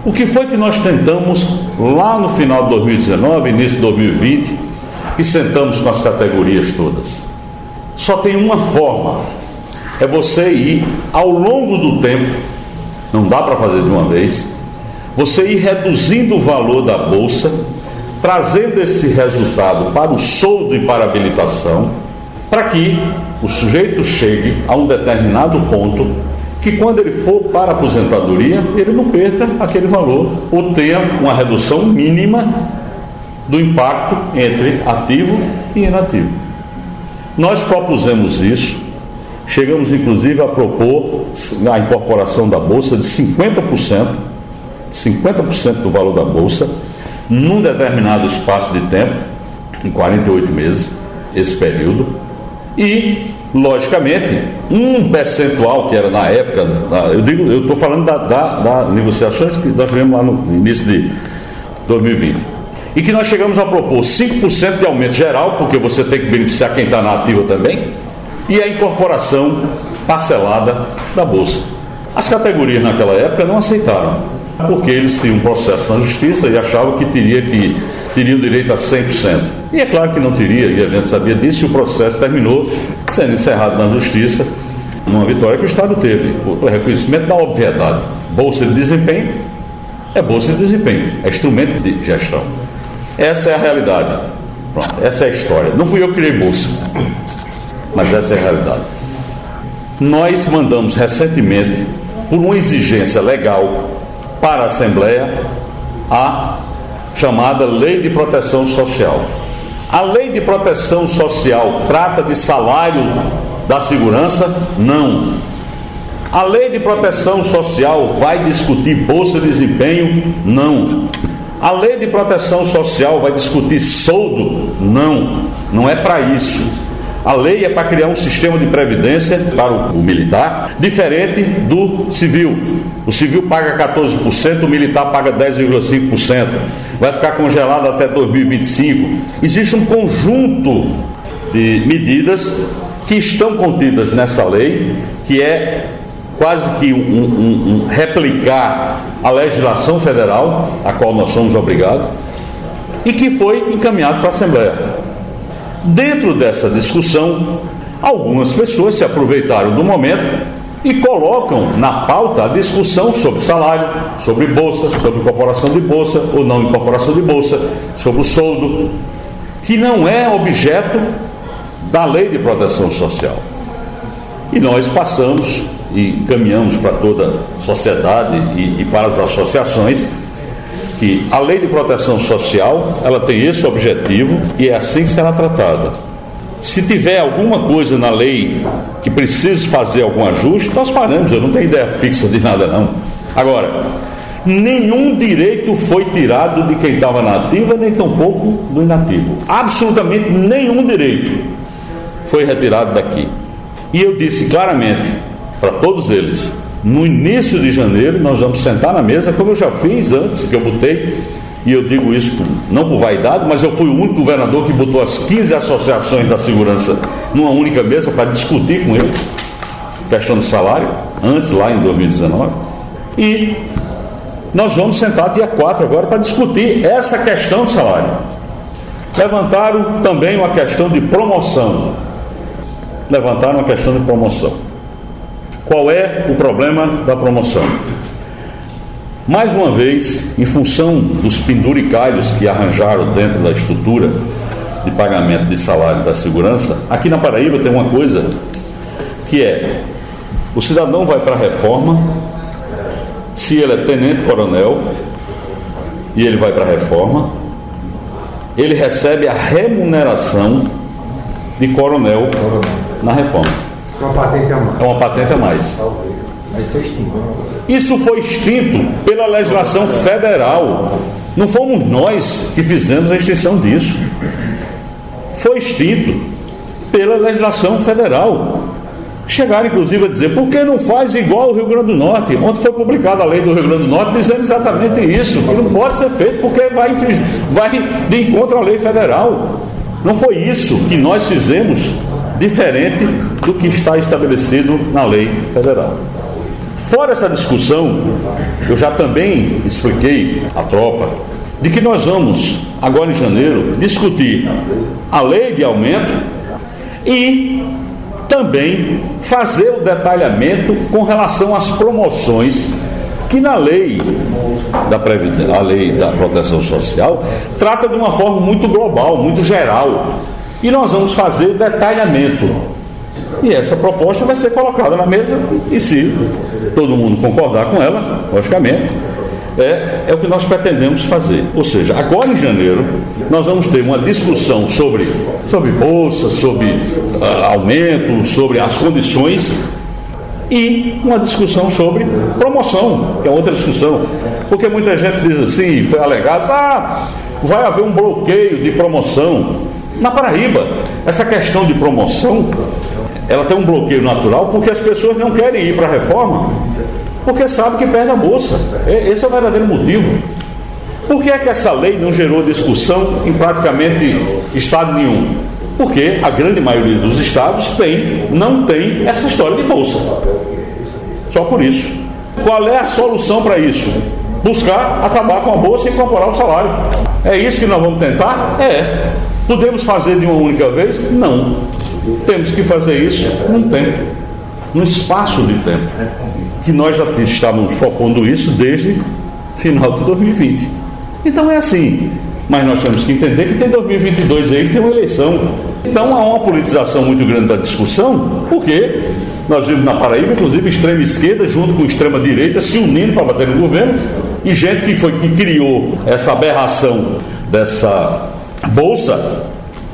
O que foi que nós tentamos lá no final de 2019, início de 2020, e sentamos com as categorias todas? Só tem uma forma, é você ir ao longo do tempo, não dá para fazer de uma vez, você ir reduzindo o valor da bolsa, trazendo esse resultado para o soldo e para a habilitação, para que o sujeito chegue a um determinado ponto que quando ele for para a aposentadoria, ele não perca aquele valor ou tenha uma redução mínima do impacto entre ativo e inativo. Nós propusemos isso, chegamos inclusive a propor a incorporação da bolsa de 50%, 50% do valor da bolsa, num determinado espaço de tempo, em 48 meses, esse período, e logicamente, um percentual que era na época, eu digo, eu estou falando da, da, da, negociações que nós tivemos lá no início de 2020. E que nós chegamos a propor 5% de aumento geral, porque você tem que beneficiar quem está na ativa também, e a incorporação parcelada da Bolsa. As categorias naquela época não aceitaram, porque eles tinham um processo na justiça e achavam que teria que teriam direito a 100%. E é claro que não teria, e a gente sabia disso, e o processo terminou sendo encerrado na justiça, uma vitória que o Estado teve, o reconhecimento da obviedade. Bolsa de desempenho é bolsa de desempenho, é instrumento de gestão. Essa é a realidade. Pronto, essa é a história. Não fui eu que criei bolsa, mas essa é a realidade. Nós mandamos recentemente, por uma exigência legal para a Assembleia, a chamada Lei de Proteção Social. A Lei de Proteção Social trata de salário da segurança? Não. A Lei de Proteção Social vai discutir bolsa de desempenho? Não. A Lei de Proteção Social vai discutir soldo? Não. Não é para isso. A lei é para criar um sistema de previdência para o, o, militar diferente do civil. O civil paga 14%, o militar paga 10,5%. Vai ficar congelado até 2025. Existe um conjunto de medidas que estão contidas nessa lei, que é quase que um, um, um replicar a legislação federal, a qual nós somos obrigados, e que foi encaminhado para a Assembleia. Dentro dessa discussão, algumas pessoas se aproveitaram do momento e colocam na pauta a discussão sobre salário, sobre bolsa, sobre incorporação de bolsa ou não incorporação de bolsa, sobre o soldo, que não é objeto da lei de proteção social. E nós passamos e caminhamos para toda a sociedade e, e para as associações que a lei de proteção social ela tem esse objetivo e é assim que será tratada. Se tiver alguma coisa na lei que precise fazer algum ajuste, nós faremos. Eu não tenho ideia fixa de nada não. Agora, nenhum direito foi tirado de quem estava na ativa, nem tampouco do inativo. Absolutamente nenhum direito foi retirado daqui. E eu disse claramente para todos eles: no início de janeiro nós vamos sentar na mesa, como eu já fiz antes, que eu botei, e eu digo isso não por vaidade, mas eu fui o único governador que botou as 15 associações da segurança numa única mesa para discutir com eles questão de salário, antes lá em 2019. E nós vamos sentar dia 4 agora para discutir essa questão de salário. Levantaram também uma questão de promoção. Levantaram uma questão de promoção. Qual é o problema da promoção? Mais uma vez, em função dos penduricalhos que arranjaram dentro da estrutura de pagamento de salário da segurança, aqui na Paraíba tem uma coisa que é: o cidadão vai para a reforma, se ele é tenente-coronel e ele vai para a reforma, ele recebe a remuneração de coronel na reforma. É uma patente a mais. É uma patente a mais. Mas foi extinto. Isso foi extinto pela legislação federal. Não fomos nós que fizemos a extinção disso. Foi extinto pela legislação federal. Chegaram inclusive a dizer, por que não faz igual o Rio Grande do Norte? Ontem foi publicada a lei do Rio Grande do Norte dizendo exatamente isso, que não pode ser feito porque vai, vai de encontro à lei federal. Não foi isso que nós fizemos diferente do que está estabelecido na lei federal. Fora essa discussão, eu já também expliquei à tropa de que nós vamos, agora em janeiro, discutir a lei de aumento e também fazer o detalhamento com relação às promoções que na lei da, a lei da proteção social trata de uma forma muito global, muito geral. E nós vamos fazer detalhamento. E essa proposta vai ser colocada na mesa e se todo mundo concordar com ela, logicamente, é, é o que nós pretendemos fazer. Ou seja, agora em janeiro, nós vamos ter uma discussão sobre, sobre bolsa, sobre uh, aumento, sobre as condições e uma discussão sobre promoção, que é outra discussão. Porque muita gente diz assim, foi alegado, ah, vai haver um bloqueio de promoção. Na Paraíba, essa questão de promoção, ela tem um bloqueio natural porque as pessoas não querem ir para a reforma, porque sabem que perde a bolsa. Esse é o verdadeiro motivo. Por que é que essa lei não gerou discussão em praticamente estado nenhum? Porque a grande maioria dos estados tem, não tem essa história de bolsa. Só por isso. Qual é a solução para isso? Buscar acabar com a bolsa e incorporar o salário. É isso que nós vamos tentar? É. Podemos fazer de uma única vez? Não. Temos que fazer isso num tempo, num espaço de tempo. Que nós já estávamos propondo isso desde final de 2020. Então é assim. Mas nós temos que entender que tem 2022 aí que tem uma eleição. Então há uma politização muito grande da discussão, porque nós vimos na Paraíba, inclusive, extrema esquerda junto com extrema direita se unindo para bater no governo, e gente que foi que criou essa aberração dessa bolsa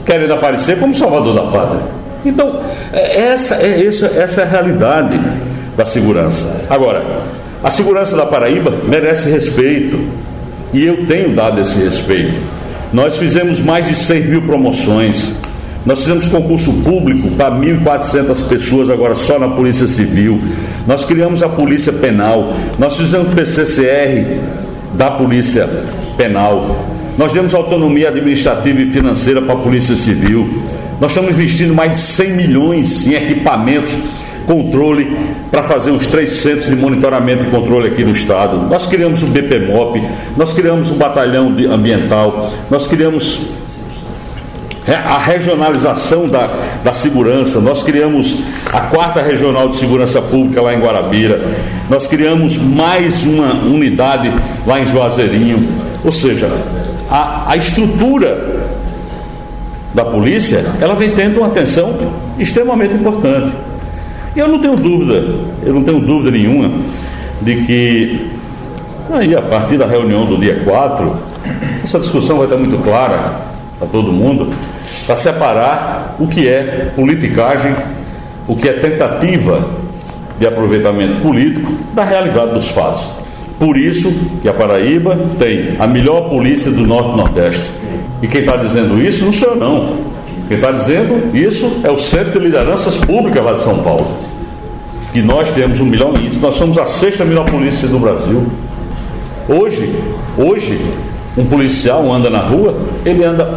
querendo aparecer como salvador da pátria. Então, é, essa é, essa, essa é a realidade da segurança. Agora, a segurança da Paraíba merece respeito e eu tenho dado esse respeito. Nós fizemos mais de 100 mil promoções, nós fizemos concurso público para 1.400 pessoas agora só na Polícia Civil, nós criamos a Polícia Penal, nós fizemos PCCR da Polícia Penal, nós demos autonomia administrativa e financeira para a Polícia Civil. Nós estamos investindo mais de 100 milhões em equipamentos, controle, para fazer os três centros de monitoramento e controle aqui no Estado. Nós criamos o BPMOP, nós criamos o Batalhão Ambiental, nós criamos a regionalização da, da segurança. Nós criamos a quarta regional de segurança pública lá em Guarabira. Nós criamos mais uma unidade lá em Juazeirinho. Ou seja, a, a estrutura da polícia, ela vem tendo uma atenção extremamente importante. E eu não tenho dúvida, eu não tenho dúvida nenhuma de que aí a partir da reunião do dia 4, essa discussão vai estar muito clara para todo mundo, para separar o que é politicagem, o que é tentativa de aproveitamento político da realidade dos fatos. Por isso que a Paraíba tem a melhor polícia do Norte e Nordeste. E quem está dizendo isso não sou eu não. Quem está dizendo isso é o Centro de Lideranças Públicas lá de São Paulo. Que nós temos um melhor índice, nós somos a sexta melhor polícia do Brasil. Hoje, hoje, um policial anda na rua, ele anda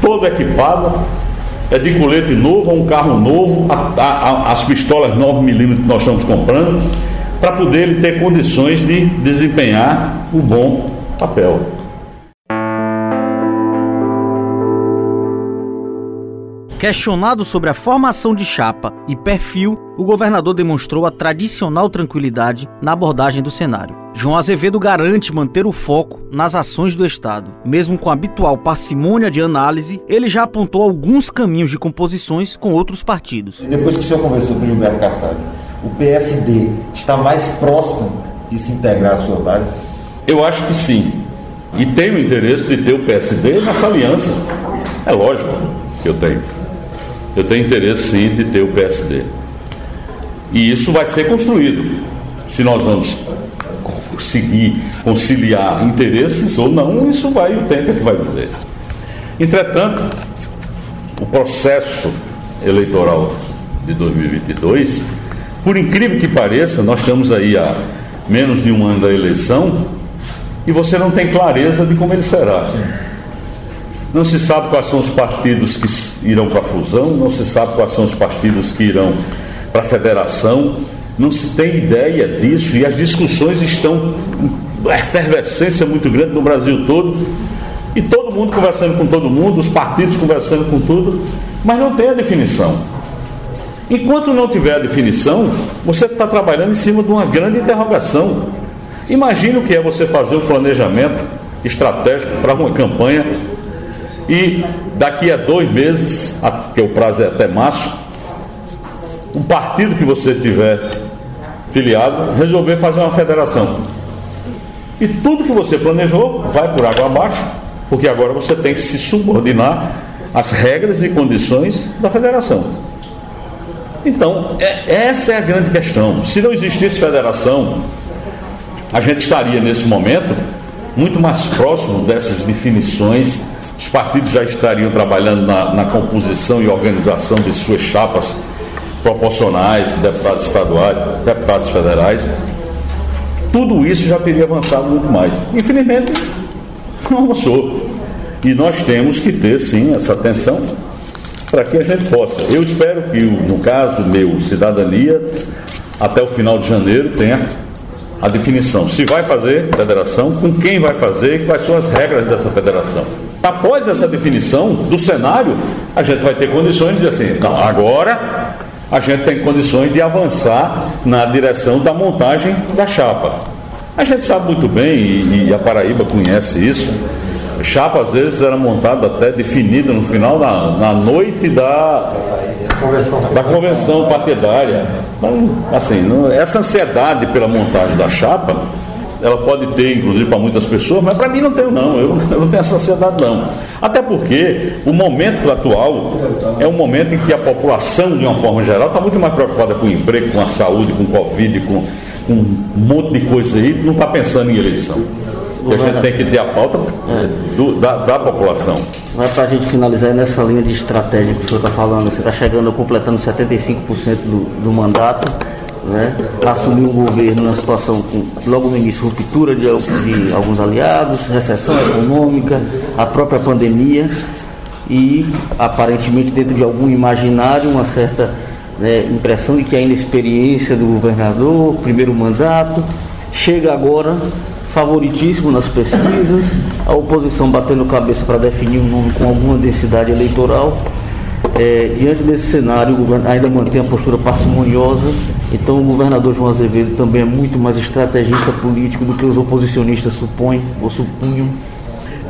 todo equipado, é de colete novo, um carro novo, a, a, as pistolas 9mm que nós estamos comprando, para poder ele ter condições de desempenhar o bom papel. Questionado sobre a formação de chapa e perfil, o governador demonstrou a tradicional tranquilidade na abordagem do cenário. João Azevedo garante manter o foco nas ações do Estado. Mesmo com a habitual parcimônia de análise, ele já apontou alguns caminhos de composições com outros partidos. Depois que o senhor conversou com o Gilberto Kassab, o PSD está mais próximo de se integrar à sua base? Eu acho que sim. E tenho interesse de ter o PSD nessa aliança. É lógico que eu tenho eu tenho interesse sim de ter o PSD. E isso vai ser construído. Se nós vamos conseguir conciliar interesses ou não, isso vai o tempo que vai dizer. Entretanto, o processo eleitoral de 2022, por incrível que pareça, nós estamos aí há menos de um ano da eleição e você não tem clareza de como ele será. Não se sabe quais são os partidos que irão para a fusão, não se sabe quais são os partidos que irão para a federação, não se tem ideia disso e as discussões estão uma efervescência muito grande no Brasil todo e todo mundo conversando com todo mundo, os partidos conversando com tudo, mas não tem a definição. Enquanto não tiver a definição, você está trabalhando em cima de uma grande interrogação. Imagine o que é você fazer o planejamento estratégico para uma campanha e daqui a dois meses, que o prazo é até março, um partido que você tiver filiado resolver fazer uma federação. E tudo que você planejou vai por água abaixo, porque agora você tem que se subordinar às regras e condições da federação. Então, é, essa é a grande questão. Se não existisse federação, a gente estaria nesse momento muito mais próximo dessas definições os partidos já estariam trabalhando na, na composição e organização de suas chapas proporcionais, deputados estaduais, deputados federais. Tudo isso já teria avançado muito mais. Infelizmente, não avançou. E nós temos que ter, sim, essa atenção para que a gente possa. Eu espero que, no caso meu, cidadania, até o final de janeiro, tenha a definição. Se vai fazer federação, com quem vai fazer e quais são as regras dessa federação. Após essa definição do cenário, a gente vai ter condições de dizer assim, não, agora a gente tem condições de avançar na direção da montagem da chapa. A gente sabe muito bem, e, e a Paraíba conhece isso, chapa às vezes era montada até definida no final, na, na noite da convenção, da convenção partidária. Então, assim, essa ansiedade pela montagem da chapa ela pode ter, inclusive, para muitas pessoas, mas para mim não tenho, não. Eu, eu, não tenho essa ansiedade, não. Até porque o momento atual é um momento em que a população, de uma forma geral, está muito mais preocupada com o emprego, com a saúde, com o Covid, com, com um monte de coisa aí, não está pensando em eleição. A gente tem que ter a pauta do, da, da população. Vai para a gente finalizar nessa linha de estratégia que o senhor está falando. Você está chegando, completando 75% do, do mandato né, assumiu o governo na situação com, logo no início, ruptura de, de alguns aliados, recessão econômica, a própria pandemia e aparentemente dentro de algum imaginário uma certa né, impressão de que a inexperiência do governador, primeiro mandato, chega agora favoritíssimo nas pesquisas, a oposição batendo cabeça para definir um nome com alguma densidade eleitoral. É, diante desse cenário, o governo ainda mantém a postura parcimoniosa, então o governador João Azevedo também é muito mais estrategista político do que os oposicionistas supõem ou supunham.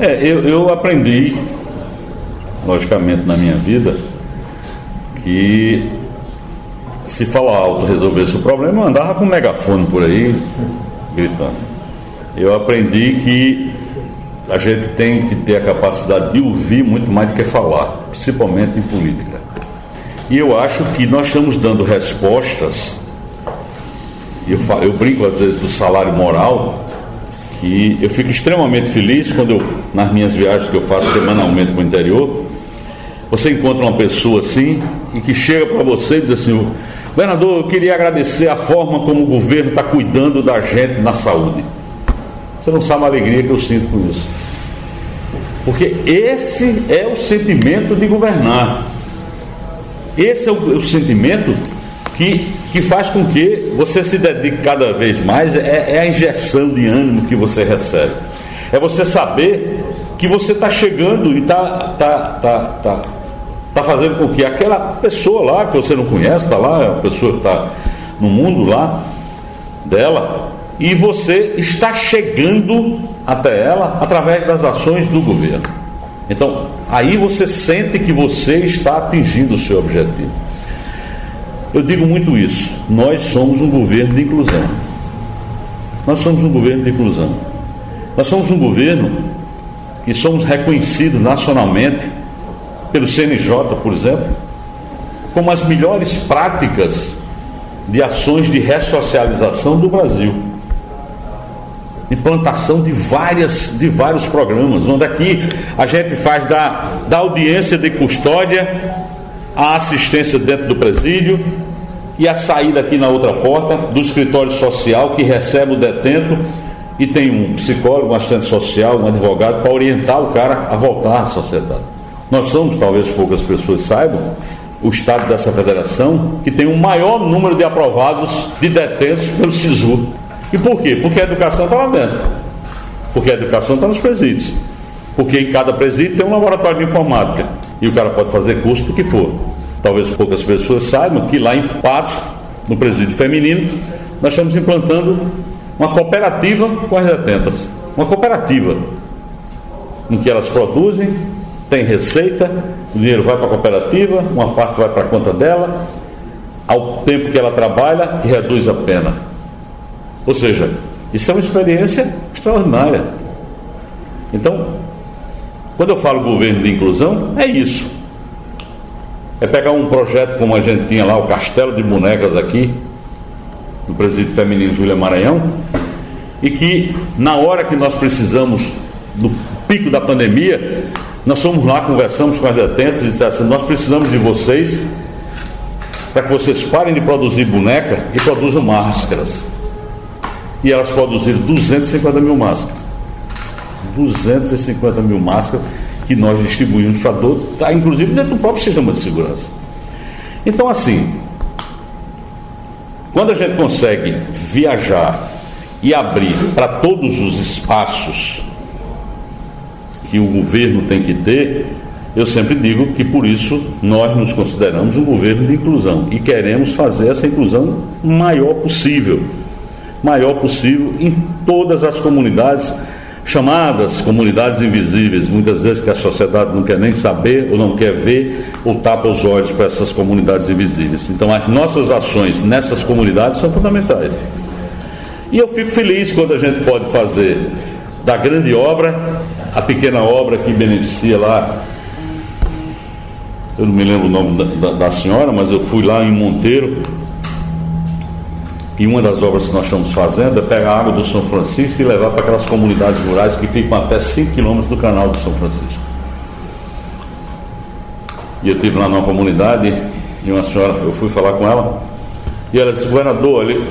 É, eu, eu aprendi, logicamente, na minha vida, que se falar alto resolvesse o problema, eu andava com um megafone por aí, gritando. Eu aprendi que a gente tem que ter a capacidade de ouvir muito mais do que falar, principalmente em política. E eu acho que nós estamos dando respostas, eu, eu brinco às vezes do salário moral, e eu fico extremamente feliz quando eu, nas minhas viagens que eu faço semanalmente para o interior, você encontra uma pessoa assim e que chega para você e diz assim, governador, eu queria agradecer a forma como o governo está cuidando da gente na saúde. Você não sabe a alegria que eu sinto com isso. Porque esse é o sentimento de governar. Esse é o, o sentimento que, que faz com que você se dedique cada vez mais, é, é a injeção de ânimo que você recebe. É você saber que você está chegando e está tá, tá, tá, tá fazendo com que aquela pessoa lá, que você não conhece, está lá, é uma pessoa que está no mundo lá dela, e você está chegando até ela através das ações do governo. Então, aí você sente que você está atingindo o seu objetivo. Eu digo muito isso. Nós somos um governo de inclusão. Nós somos um governo de inclusão. Nós somos um governo que somos reconhecidos nacionalmente pelo CNJ, por exemplo, como as melhores práticas de ações de ressocialização do Brasil implantação de, várias, de vários programas, onde aqui a gente faz da, da audiência de custódia a assistência dentro do presídio e a saída aqui na outra porta do escritório social que recebe o detento e tem um psicólogo, um assistente social, um advogado para orientar o cara a voltar à sociedade. Nós somos, talvez poucas pessoas saibam, o estado dessa federação que tem o maior número de aprovados de detentos pelo SISU. E por quê? Porque a educação está lá dentro. Porque a educação está nos presídios. Porque em cada presídio tem um laboratório de informática. E o cara pode fazer curso do que for. Talvez poucas pessoas saibam que lá em Patos, no presídio feminino, nós estamos implantando uma cooperativa com as detentas. Uma cooperativa. Em que elas produzem, tem receita, o dinheiro vai para a cooperativa, uma parte vai para a conta dela, ao tempo que ela trabalha, que reduz a pena. Ou seja, isso é uma experiência extraordinária. Então, quando eu falo governo de inclusão, é isso. É pegar um projeto como a gente tinha lá, o Castelo de Bonecas aqui, no Presídio Feminino Júlia Maranhão, e que na hora que nós precisamos, no pico da pandemia, nós fomos lá, conversamos com as detentas e dissemos assim, nós precisamos de vocês para que vocês parem de produzir boneca e produzam máscaras e elas produziram 250 mil máscaras. 250 mil máscaras que nós distribuímos para todos, tá, inclusive dentro do próprio sistema de segurança. Então, assim, quando a gente consegue viajar e abrir para todos os espaços que o governo tem que ter, eu sempre digo que por isso nós nos consideramos um governo de inclusão e queremos fazer essa inclusão maior possível maior possível em todas as comunidades chamadas comunidades invisíveis, muitas vezes que a sociedade não quer nem saber ou não quer ver ou tapa os olhos para essas comunidades invisíveis. Então as nossas ações nessas comunidades são fundamentais. E eu fico feliz quando a gente pode fazer da grande obra, a pequena obra que beneficia lá. Eu não me lembro o nome da, da, da senhora, mas eu fui lá em Monteiro, e uma das obras que nós estamos fazendo é pegar a água do São Francisco e levar para aquelas comunidades rurais que ficam até 5 quilômetros do canal do São Francisco. E eu estive lá numa comunidade e uma senhora, eu fui falar com ela, e ela disse, governador, ali,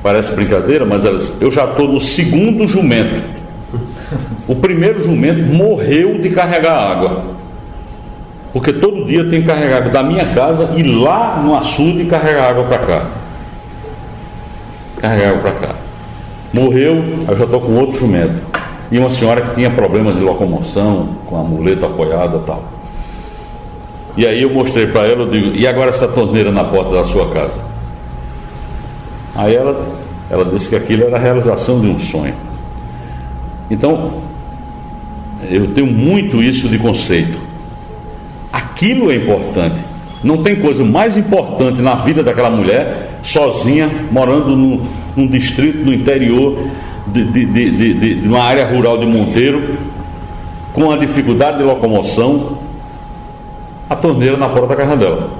parece brincadeira, mas ela disse, eu já estou no segundo jumento. O primeiro jumento morreu de carregar água. Porque todo dia tem que carregar água da minha casa e lá no açude carregar água para cá carregar para cá. Morreu, eu já estou com outro jumento. E uma senhora que tinha problemas de locomoção, com a muleta apoiada e tal. E aí eu mostrei para ela, eu digo, e agora essa torneira na porta da sua casa? Aí ela, ela disse que aquilo era a realização de um sonho. Então, eu tenho muito isso de conceito. Aquilo é importante. Não tem coisa mais importante na vida daquela mulher, sozinha, morando no, num distrito no interior de, de, de, de, uma área rural de Monteiro, com a dificuldade de locomoção, a torneira na porta da casa dela.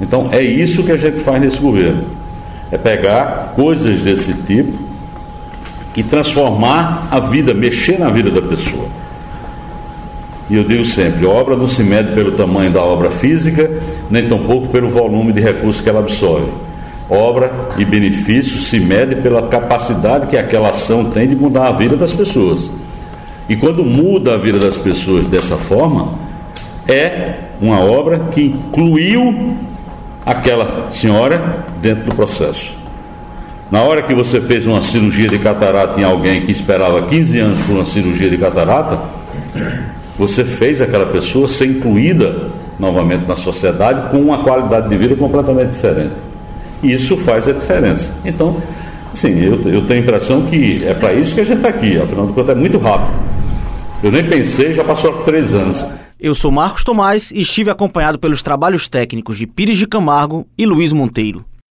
Então é isso que a gente faz nesse governo. É pegar coisas desse tipo e transformar a vida, mexer na vida da pessoa. E eu digo sempre, obra não se mede pelo tamanho da obra física, nem tampouco pelo volume de recursos que ela absorve. Obra e benefício se mede pela capacidade que aquela ação tem de mudar a vida das pessoas. E quando muda a vida das pessoas dessa forma, é uma obra que incluiu aquela senhora dentro do processo. Na hora que você fez uma cirurgia de catarata em alguém que esperava 15 anos por uma cirurgia de catarata, você fez aquela pessoa ser incluída novamente na sociedade com uma qualidade de vida completamente diferente. Isso faz a diferença. Então, sim, eu, eu tenho a impressão que é para isso que a gente está aqui, afinal de contas é muito rápido. Eu nem pensei, já passou três anos. Eu sou Marcos Tomás e estive acompanhado pelos trabalhos técnicos de Pires de Camargo e Luiz Monteiro.